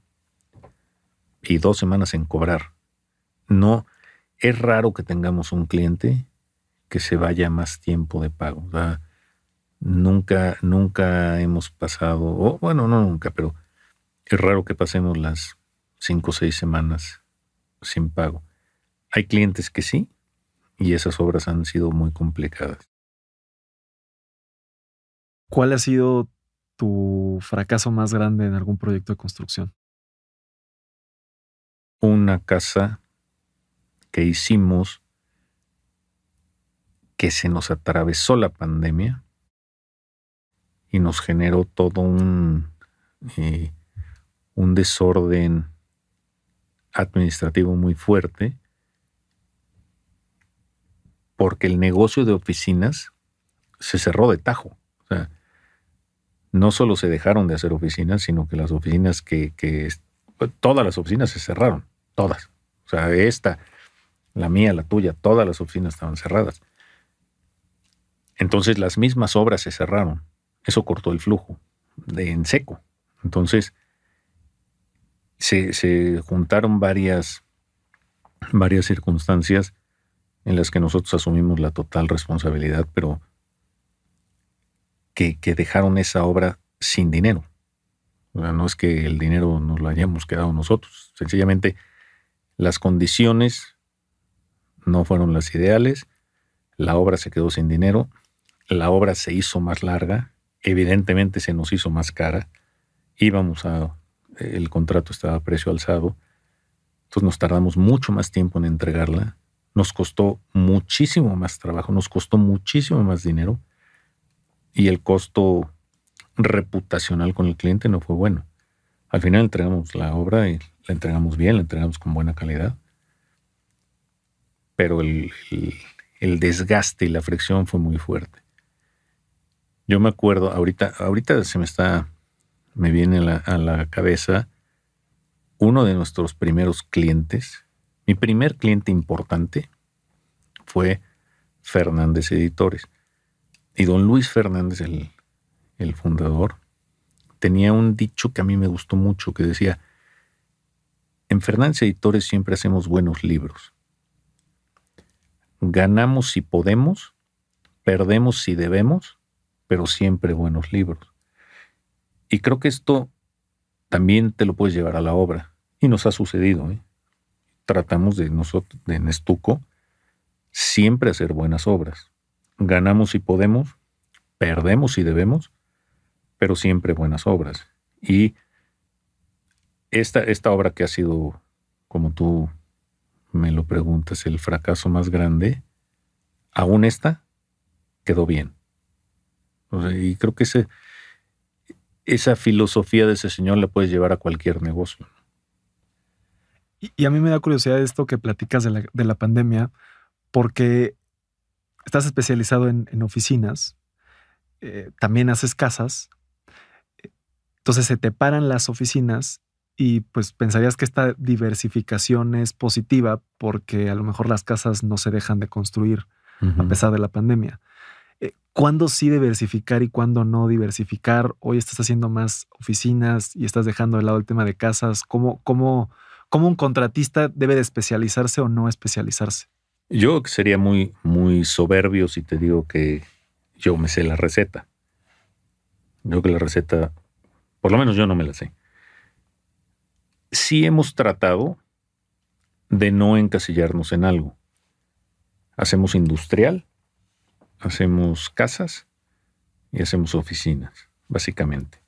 y dos semanas en cobrar. No, es raro que tengamos un cliente que se vaya más tiempo de pago. Nunca, nunca hemos pasado, o bueno, no nunca, pero es raro que pasemos las cinco o seis semanas sin pago. Hay clientes que sí, y esas obras han sido muy complicadas. ¿Cuál ha sido tu fracaso más grande en algún proyecto de construcción? Una casa que hicimos que se nos atravesó la pandemia y nos generó todo un, eh, un desorden administrativo muy fuerte porque el negocio de oficinas se cerró de tajo. O sea, no solo se dejaron de hacer oficinas, sino que las oficinas que, que todas las oficinas se cerraron, todas. O sea, esta, la mía, la tuya, todas las oficinas estaban cerradas. Entonces las mismas obras se cerraron. Eso cortó el flujo de en seco. Entonces se, juntaron varias, varias circunstancias en las que nosotros asumimos la total responsabilidad, pero que, que dejaron esa obra sin dinero. O sea, no es que el dinero nos lo hayamos quedado nosotros, sencillamente las condiciones no fueron las ideales, la obra se quedó sin dinero, la obra se hizo más larga, evidentemente se nos hizo más cara, íbamos a, el contrato estaba a precio alzado, entonces nos tardamos mucho más tiempo en entregarla, nos costó muchísimo más trabajo, nos costó muchísimo más dinero y el costo reputacional con el cliente no fue bueno. Al final entregamos la obra y la entregamos bien, la entregamos con buena calidad, pero el, desgaste y la fricción fue muy fuerte. Yo me acuerdo, ahorita, ahorita se me está, me viene a la, cabeza uno de nuestros primeros clientes. Mi primer cliente importante fue Fernández Editores. Y don Luis Fernández, el, el fundador, tenía un dicho que a mí me gustó mucho, que decía, en Fernández Editores siempre hacemos buenos libros. Ganamos si podemos, perdemos si debemos, pero siempre buenos libros. Y creo que esto también te lo puedes llevar a la obra. Y nos ha sucedido. ¿eh? Tratamos de nosotros, en Estuco, siempre hacer buenas obras. Ganamos si podemos, perdemos si debemos, pero siempre buenas obras. Y esta, esta obra que ha sido, como tú me lo preguntas, el fracaso más grande, aún esta quedó bien. Y creo que ese, esa filosofía de ese señor la puedes llevar a cualquier negocio. Y, a mí me da curiosidad esto que platicas de la, de la pandemia, porque estás especializado en, en oficinas, eh, también haces casas, entonces se te paran las oficinas y pues pensarías que esta diversificación es positiva porque a lo mejor las casas no se dejan de construir a pesar de la pandemia. Eh, ¿Cuándo sí diversificar y cuándo no diversificar? Hoy estás haciendo más oficinas y estás dejando de lado el tema de casas. ¿Cómo, cómo, cómo un contratista debe de especializarse o no especializarse? Yo sería muy, muy soberbio si te digo que yo me sé la receta. Yo que la receta por lo menos yo no me la sé. Sí hemos tratado de no encasillarnos en algo. Hacemos industrial, hacemos casas y hacemos oficinas, básicamente.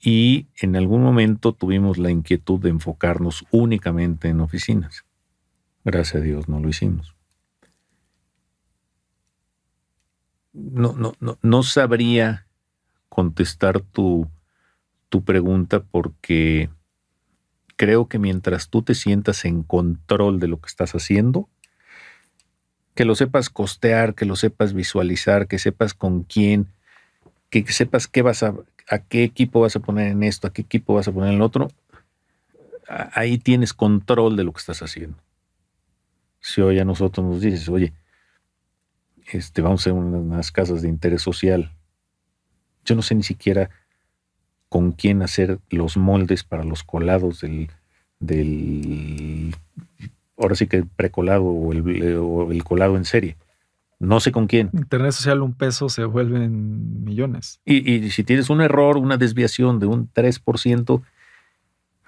Y en algún momento tuvimos la inquietud de enfocarnos únicamente en oficinas. Gracias a Dios no lo hicimos. No, no, no, no sabría contestar tu, tu pregunta porque creo que mientras tú te sientas en control de lo que estás haciendo, que lo sepas costear, que lo sepas visualizar, que sepas con quién, que sepas qué vas a, a qué equipo vas a poner en esto, a qué equipo vas a poner en el otro, ahí tienes control de lo que estás haciendo. Si hoy a nosotros nos dices, oye, este, vamos a hacer unas casas de interés social, yo no sé ni siquiera con quién hacer los moldes para los colados del, del ahora sí que el precolado o el, o el colado en serie. No sé con quién. Internet social, un peso se vuelven millones. Y, y, si tienes un error, una desviación de un 3%,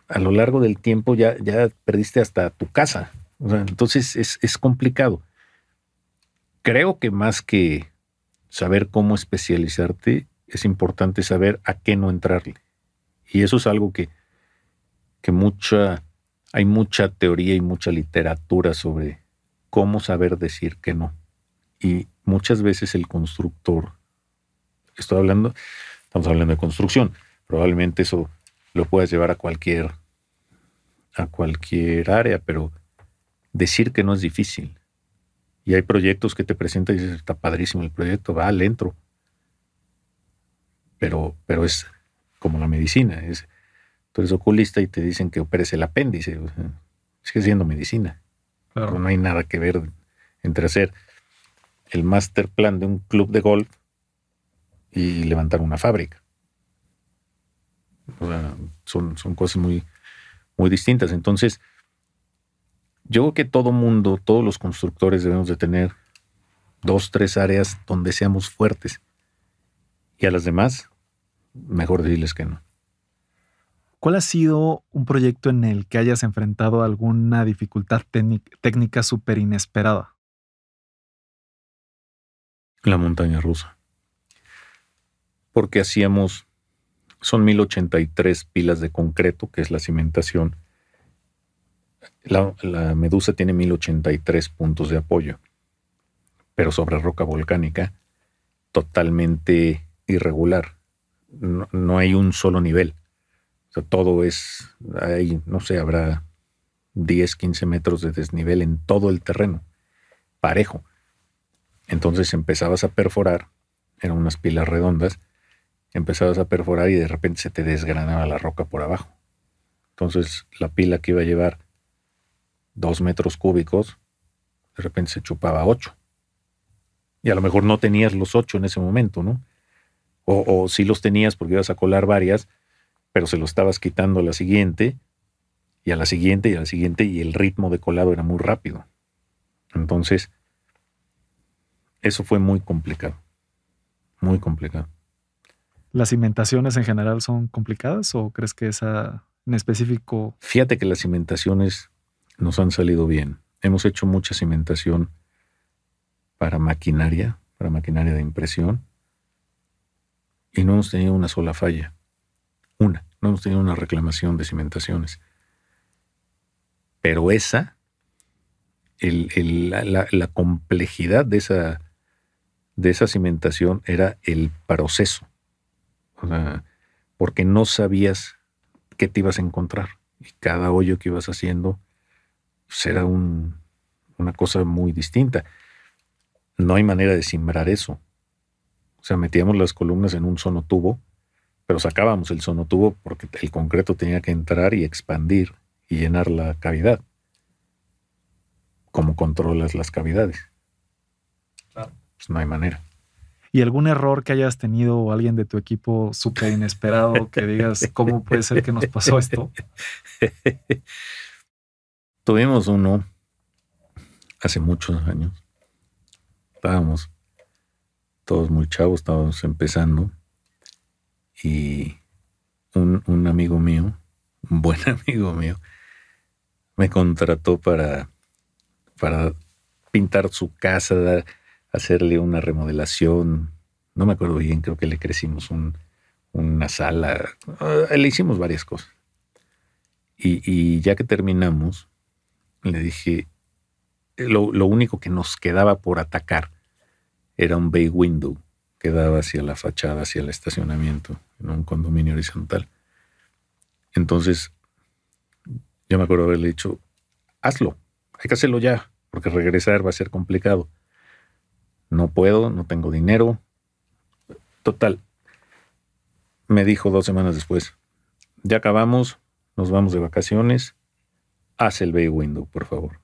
a lo largo del tiempo ya, ya perdiste hasta tu casa. entonces es, es complicado. Creo que más que saber cómo especializarte, es importante saber a qué no entrarle. Y eso es algo que, que mucha, hay mucha teoría y mucha literatura sobre cómo saber decir que no. Y muchas veces el constructor, estoy hablando, estamos hablando de construcción, probablemente eso lo puedas llevar a cualquier, a cualquier área, pero decir que no es difícil. Y hay proyectos que te presentan y dices, está padrísimo el proyecto, va, le entro. Pero, pero es como la medicina. Es, tú eres oculista y te dicen que operes el apéndice. sigue siendo medicina. no hay nada que ver entre hacer el master plan de un club de golf y levantar una fábrica. son, son cosas muy, muy distintas. Entonces, yo creo que todo mundo, todos los constructores debemos de tener dos, tres áreas donde seamos fuertes. Y a las demás, mejor decirles que no. ¿Cuál ha sido un proyecto en el que hayas enfrentado alguna dificultad técnica súper inesperada? La montaña rusa. Porque hacíamos, son 1083 pilas de concreto, que es la cimentación. La, medusa tiene 1083 puntos de apoyo, pero sobre roca volcánica totalmente irregular. No, hay un solo nivel. O sea, todo es, hay, no sé, habrá 10, 15 metros de desnivel en todo el terreno, parejo. Entonces empezabas a perforar, eran unas pilas redondas, empezabas a perforar y de repente se te desgranaba la roca por abajo. Entonces la pila que iba a llevar dos metros cúbicos, de repente se chupaba ocho. Y a lo mejor no tenías los ocho en ese momento, ¿no? O, o sí los tenías porque ibas a colar varias, pero se lo estabas quitando a la siguiente, y a la siguiente, y a la siguiente, y el ritmo de colado era muy rápido. Entonces, eso fue muy complicado. Muy complicado. ¿Las cimentaciones en general son complicadas o crees que esa en específico? Fíjate que las cimentaciones nos han salido bien. Hemos hecho mucha cimentación para maquinaria, para maquinaria de impresión, y no hemos tenido una sola falla. Una, no hemos tenido una reclamación de cimentaciones. Pero esa, la complejidad de esa de esa cimentación era el proceso. porque no sabías qué te ibas a encontrar. Y cada hoyo que ibas haciendo pues, era una cosa muy distinta. No hay manera de simbrar eso. O sea, metíamos las columnas en un sonotubo, pero sacábamos el sonotubo porque el concreto tenía que entrar y expandir y llenar la cavidad. ¿Cómo controlas las cavidades? pues no hay manera. ¿Y algún error que hayas tenido o alguien de tu equipo súper inesperado que digas, ¿cómo puede ser que nos pasó esto? Tuvimos uno hace muchos años. Estábamos todos muy chavos, estábamos empezando. Y un, un amigo mío, un buen amigo mío, me contrató para, para pintar su casa, hacerle una remodelación. No me acuerdo bien, creo que le crecimos una sala. Ah, le hicimos varias cosas. Y, ya que terminamos, le dije, lo, lo, único que nos quedaba por atacar era un bay window que daba hacia la fachada, hacia el estacionamiento, en un condominio horizontal. Entonces, yo me acuerdo haberle dicho, hazlo, hay que hacerlo ya, porque regresar va a ser complicado no puedo, no tengo dinero. Total. Me dijo dos semanas después, ya acabamos, nos vamos de vacaciones, haz el bay window, por favor.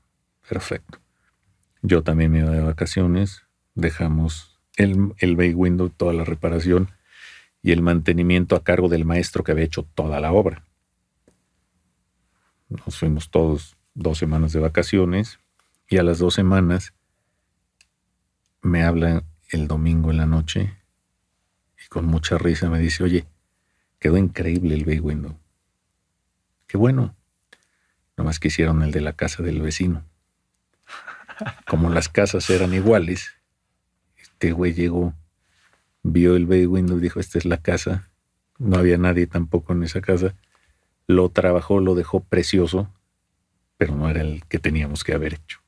Perfecto. Yo también me iba de vacaciones, dejamos el, el bay window, toda la reparación y el mantenimiento a cargo del maestro que había hecho toda la obra. Nos fuimos todos dos semanas de vacaciones y a las dos semanas me habla el domingo en la noche y con mucha risa me dice, oye, quedó increíble el bay window. Qué bueno. Nomás que hicieron el de la casa del vecino. Como las casas eran iguales, este güey llegó, vio el bay window, dijo, esta es la casa. No había nadie tampoco en esa casa. Lo trabajó, lo dejó precioso, pero no era el que teníamos que haber hecho.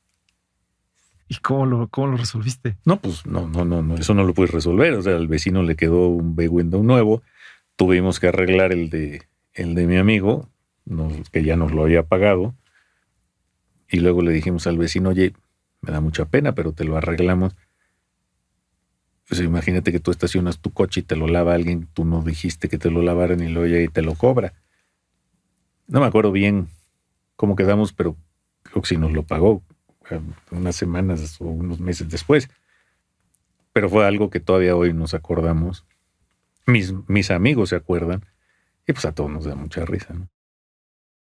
¿Y cómo lo, cómo lo resolviste? No, pues no, no, no, no, eso no lo puedes resolver. O sea, al vecino le quedó un bay window nuevo. Tuvimos que arreglar el de, el de mi amigo, que ya nos lo había pagado. Y luego le dijimos al vecino, oye, me da mucha pena, pero te lo arreglamos. Pues imagínate que tú estacionas tu coche y te lo lava alguien, tú no dijiste que te lo lavaran y lo oye y te lo cobra. No me acuerdo bien cómo quedamos, pero creo que sí nos lo pagó eh, unas semanas o unos meses después. Pero fue algo que todavía hoy nos acordamos. Mis, mis amigos se acuerdan. Y pues a todos nos da mucha risa.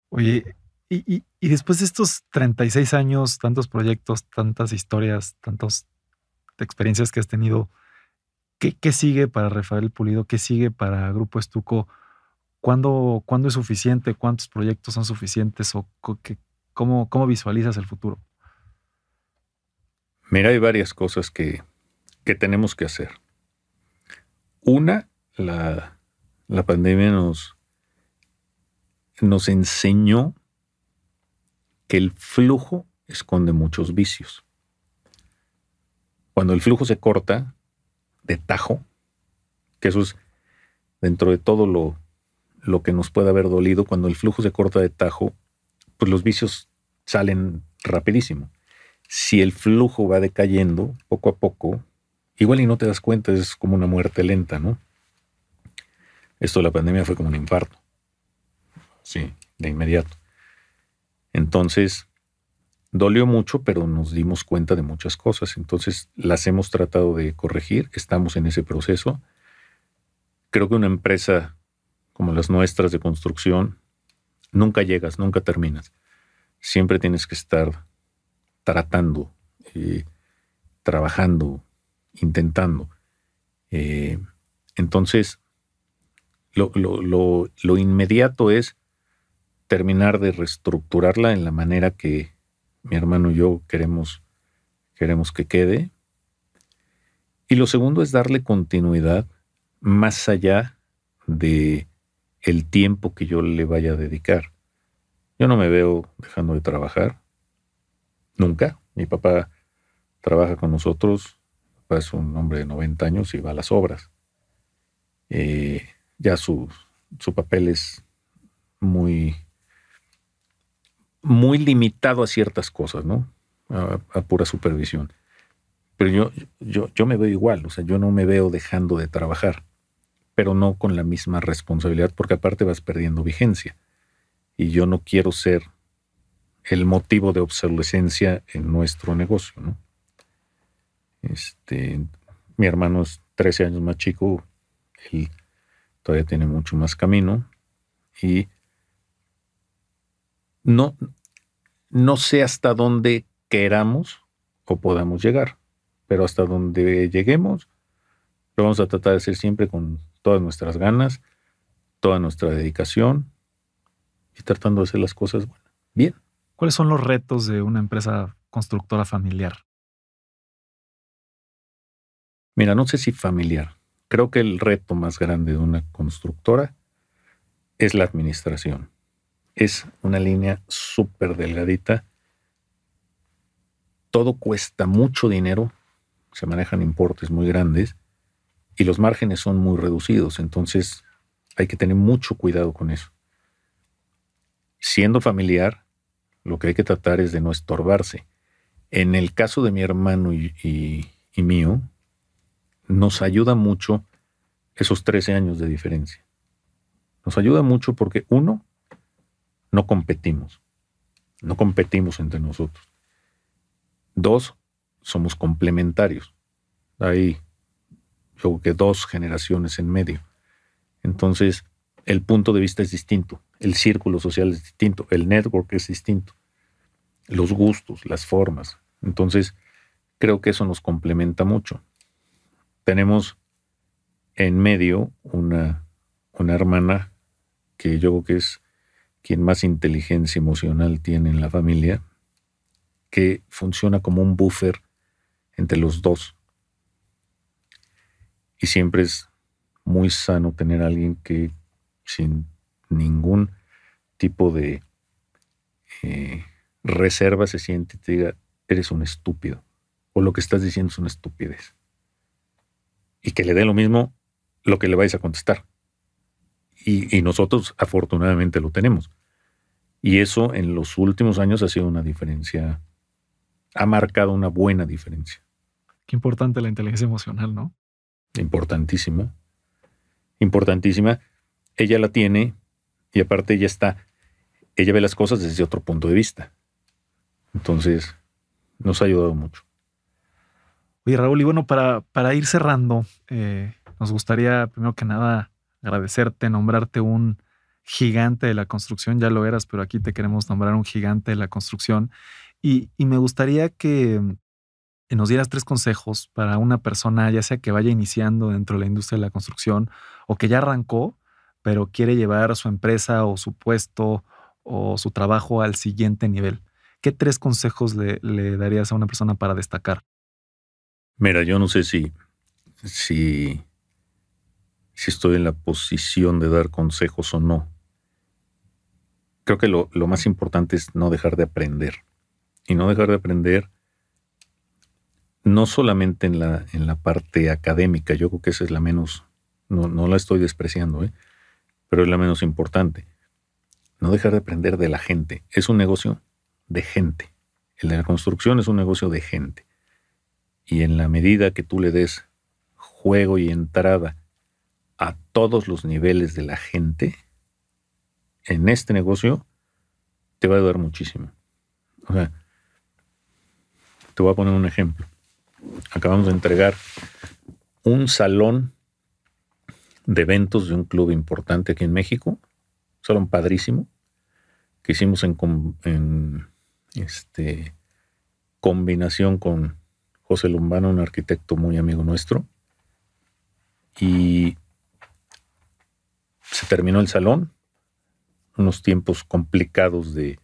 Oye, y, después de estos 36 años, tantos proyectos, tantas historias, tantas experiencias que has tenido, ¿qué, sigue para Rafael Pulido? ¿Qué sigue para Grupo Estuco? ¿Cuándo, ¿Cuándo, es suficiente? ¿Cuántos proyectos son suficientes? ¿O cómo, cómo visualizas el futuro? Mira, hay varias cosas que, que tenemos que hacer. Una, la, la pandemia nos, nos enseñó que el flujo esconde muchos vicios. Cuando el flujo se corta de tajo, que eso es dentro de todo lo, lo que nos puede haber dolido, cuando el flujo se corta de tajo, pues los vicios salen rapidísimo. Si el flujo va decayendo poco a poco, igual y no te das cuenta, es como una muerte lenta, ¿no? Esto de la pandemia fue como un infarto. Sí, de inmediato. Entonces, dolió mucho, pero nos dimos cuenta de muchas cosas. Entonces, las hemos tratado de corregir, estamos en ese proceso. Creo que una empresa como las nuestras de construcción, nunca llegas, nunca terminas. Siempre tienes que estar tratando, eh, trabajando, intentando. Eh, entonces, lo, lo inmediato es terminar de reestructurarla en la manera que mi hermano y yo queremos, queremos que quede. Y lo segundo es darle continuidad más allá de el tiempo que yo le vaya a dedicar. Yo no me veo dejando de trabajar. Nunca. Mi papá trabaja con nosotros. es un hombre de 90 años y va a las obras. Eh, ya su, su papel es muy muy limitado a ciertas cosas, ¿no? A, pura supervisión. Pero yo, yo, yo me veo igual, o sea, yo no me veo dejando de trabajar, pero no con la misma responsabilidad, porque aparte vas perdiendo vigencia. Y yo no quiero ser el motivo de obsolescencia en nuestro negocio, ¿no? Este, mi hermano es 13 años más chico, él todavía tiene mucho más camino y no, no sé hasta dónde queramos o podamos llegar, pero hasta donde lleguemos, lo vamos a tratar de hacer siempre con todas nuestras ganas, toda nuestra dedicación y tratando de hacer las cosas bien. ¿Cuáles son los retos de una empresa constructora familiar? Mira, no sé si familiar. Creo que el reto más grande de una constructora es la administración es una línea súper delgadita. Todo cuesta mucho dinero, se manejan importes muy grandes y los márgenes son muy reducidos, entonces hay que tener mucho cuidado con eso. Siendo familiar, lo que hay que tratar es de no estorbarse. En el caso de mi hermano y, mío, nos ayuda mucho esos 13 años de diferencia. Nos ayuda mucho porque uno, no competimos. No competimos entre nosotros. Dos, somos complementarios. Hay, yo creo que dos generaciones en medio. Entonces, el punto de vista es distinto, el círculo social es distinto, el network es distinto, los gustos, las formas. Entonces, creo que eso nos complementa mucho. Tenemos en medio una, una hermana que yo creo que es quien más inteligencia emocional tiene en la familia, que funciona como un buffer entre los dos. Y siempre es muy sano tener a alguien que sin ningún tipo de eh, reserva se siente y te diga, eres un estúpido, o lo que estás diciendo es una estupidez. Y que le dé lo mismo lo que le vais a contestar. Y, nosotros afortunadamente lo tenemos. Y eso en los últimos años ha sido una diferencia ha marcado una buena diferencia. Qué importante la inteligencia emocional, ¿no? Importantísima. Importantísima. Ella la tiene y aparte ella está, ella ve las cosas desde otro punto de vista. Entonces, nos ha ayudado mucho. Oye, Raúl, y bueno, para, para ir cerrando, eh, nos gustaría primero que nada agradecerte, nombrarte un gigante de la construcción, ya lo eras, pero aquí te queremos nombrar un gigante de la construcción. Y, me gustaría que nos dieras tres consejos para una persona, ya sea que vaya iniciando dentro de la industria de la construcción o que ya arrancó, pero quiere llevar su empresa o su puesto o su trabajo al siguiente nivel. ¿Qué tres consejos le, le darías a una persona para destacar? Mira, yo no sé si, si, si estoy en la posición de dar consejos o no. Creo que lo, más importante es no dejar de aprender. Y no dejar de aprender no solamente en la, en la parte académica, yo creo que esa es la menos, no, no la estoy despreciando, ¿eh? pero es la menos importante. No dejar de aprender de la gente. Es un negocio de gente. El de la construcción es un negocio de gente. Y en la medida que tú le des juego y entrada a todos los niveles de la gente, en este negocio te va a ayudar muchísimo. O sea, te voy a poner un ejemplo. Acabamos de entregar un salón de eventos de un club importante aquí en México, un salón padrísimo, que hicimos en, este, combinación con José Lumbano, un arquitecto muy amigo nuestro. Y se terminó el salón, unos tiempos complicados de,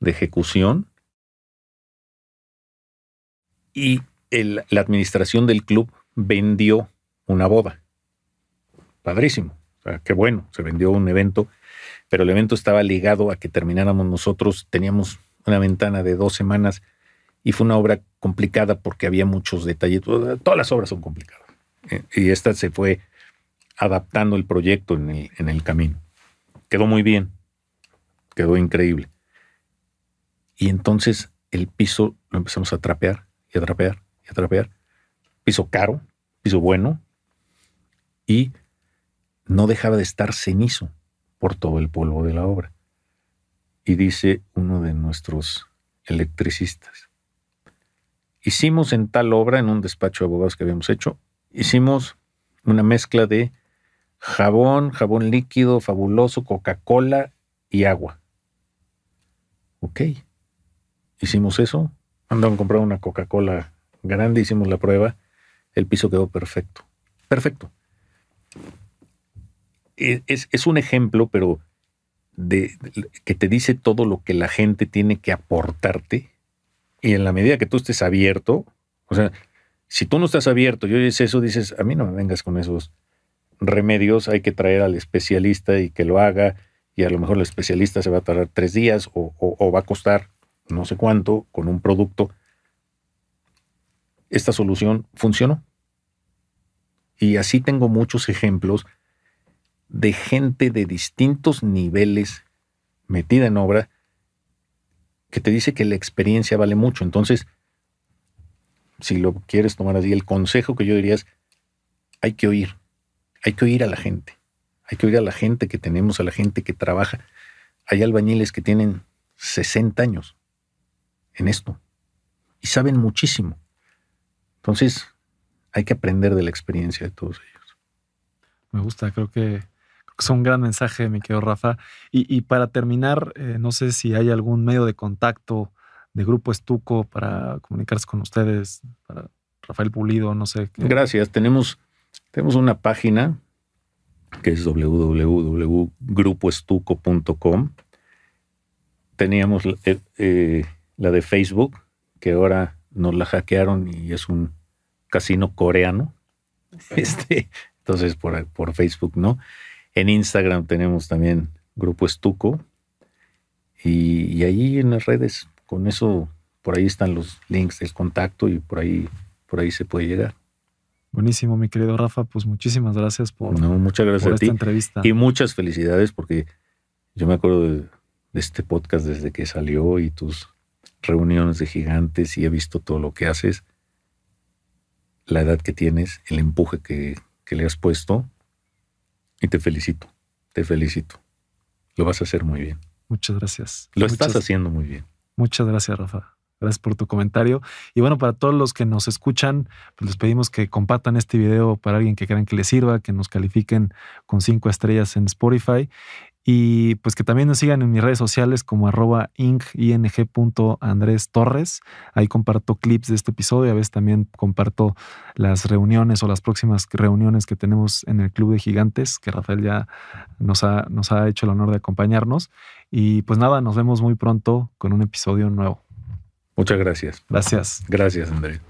ejecución. Y la administración del club vendió una boda. Padrísimo. qué bueno, se vendió un evento, pero el evento estaba ligado a que termináramos nosotros, teníamos una ventana de dos semanas y fue una obra complicada porque había muchos detalles. Todas las obras son complicadas. Eh, y esta se fue adaptando el proyecto en el, en el camino. Quedó muy bien, quedó increíble. Y entonces el piso lo empezamos a trapear y a trapear y a trapear. Piso caro, piso bueno, y no dejaba de estar cenizo por todo el polvo de la obra. Y dice uno de nuestros electricistas, hicimos en tal obra, en un despacho de abogados que habíamos hecho, hicimos una mezcla de jabón, jabón líquido, fabuloso, Coca-Cola y agua. Ok. Hicimos eso. Andaban a comprar una Coca-Cola grande, hicimos la prueba. El piso quedó perfecto. Perfecto. E, es, es un ejemplo, pero de, que te dice todo lo que la gente tiene que aportarte y en la medida que tú estés abierto, o sea, si tú no estás abierto y oyes eso, dices, a mí no me vengas con esos remedios, hay que traer al especialista y que lo haga, y a lo mejor el especialista se va a tardar tres días o, va a costar no sé cuánto con un producto. Esta solución funcionó. Y así tengo muchos ejemplos de gente de distintos niveles metida en obra que te dice que la experiencia vale mucho. Entonces, si lo quieres tomar así, el consejo que yo diría es, hay que oír, hay que oír a la gente, hay que oír a la gente que tenemos, a la gente que trabaja. Hay albañiles que tienen 60 años en esto y saben muchísimo. Entonces, hay que aprender de la experiencia de todos ellos. Me gusta, creo que es un gran mensaje, mi querido Rafa. Y, para terminar, eh, no sé si hay algún medio de contacto de Grupo Estuco para comunicarse con ustedes, para Rafael Pulido, no sé. Gracias. Tenemos, tenemos una página que es www.grupoestuco.com. Teníamos eh, eh, la de Facebook, que ahora nos la hackearon y es un casino coreano. Este, entonces, por, por Facebook, ¿no? En Instagram tenemos también Grupo Estuco. Y, ahí en las redes, con eso, por ahí están los links del contacto y por ahí, por ahí se puede llegar. Buenísimo, mi querido Rafa. Pues muchísimas gracias por, no, muchas gracias esta entrevista. Y muchas felicidades porque yo me acuerdo de, este podcast desde que salió y tus, reuniones de gigantes y he visto todo lo que haces, la edad que tienes, el empuje que, que le has puesto y te felicito, te felicito. Lo vas a hacer muy bien. Muchas gracias. Lo Muchas- estás haciendo muy bien. Muchas gracias, Rafa. Gracias por tu comentario. Y bueno, para todos los que nos escuchan, pues les pedimos que compartan este video para alguien que crean que les sirva, que nos califiquen con cinco estrellas en Spotify y pues que también nos sigan en mis redes sociales como arroba Torres. Ahí comparto clips de este episodio y a veces también comparto las reuniones o las próximas reuniones que tenemos en el Club de Gigantes, que Rafael ya nos ha, nos ha hecho el honor de acompañarnos. Y pues nada, nos vemos muy pronto con un episodio nuevo. Muchas gracias. Gracias. Gracias, Andrés.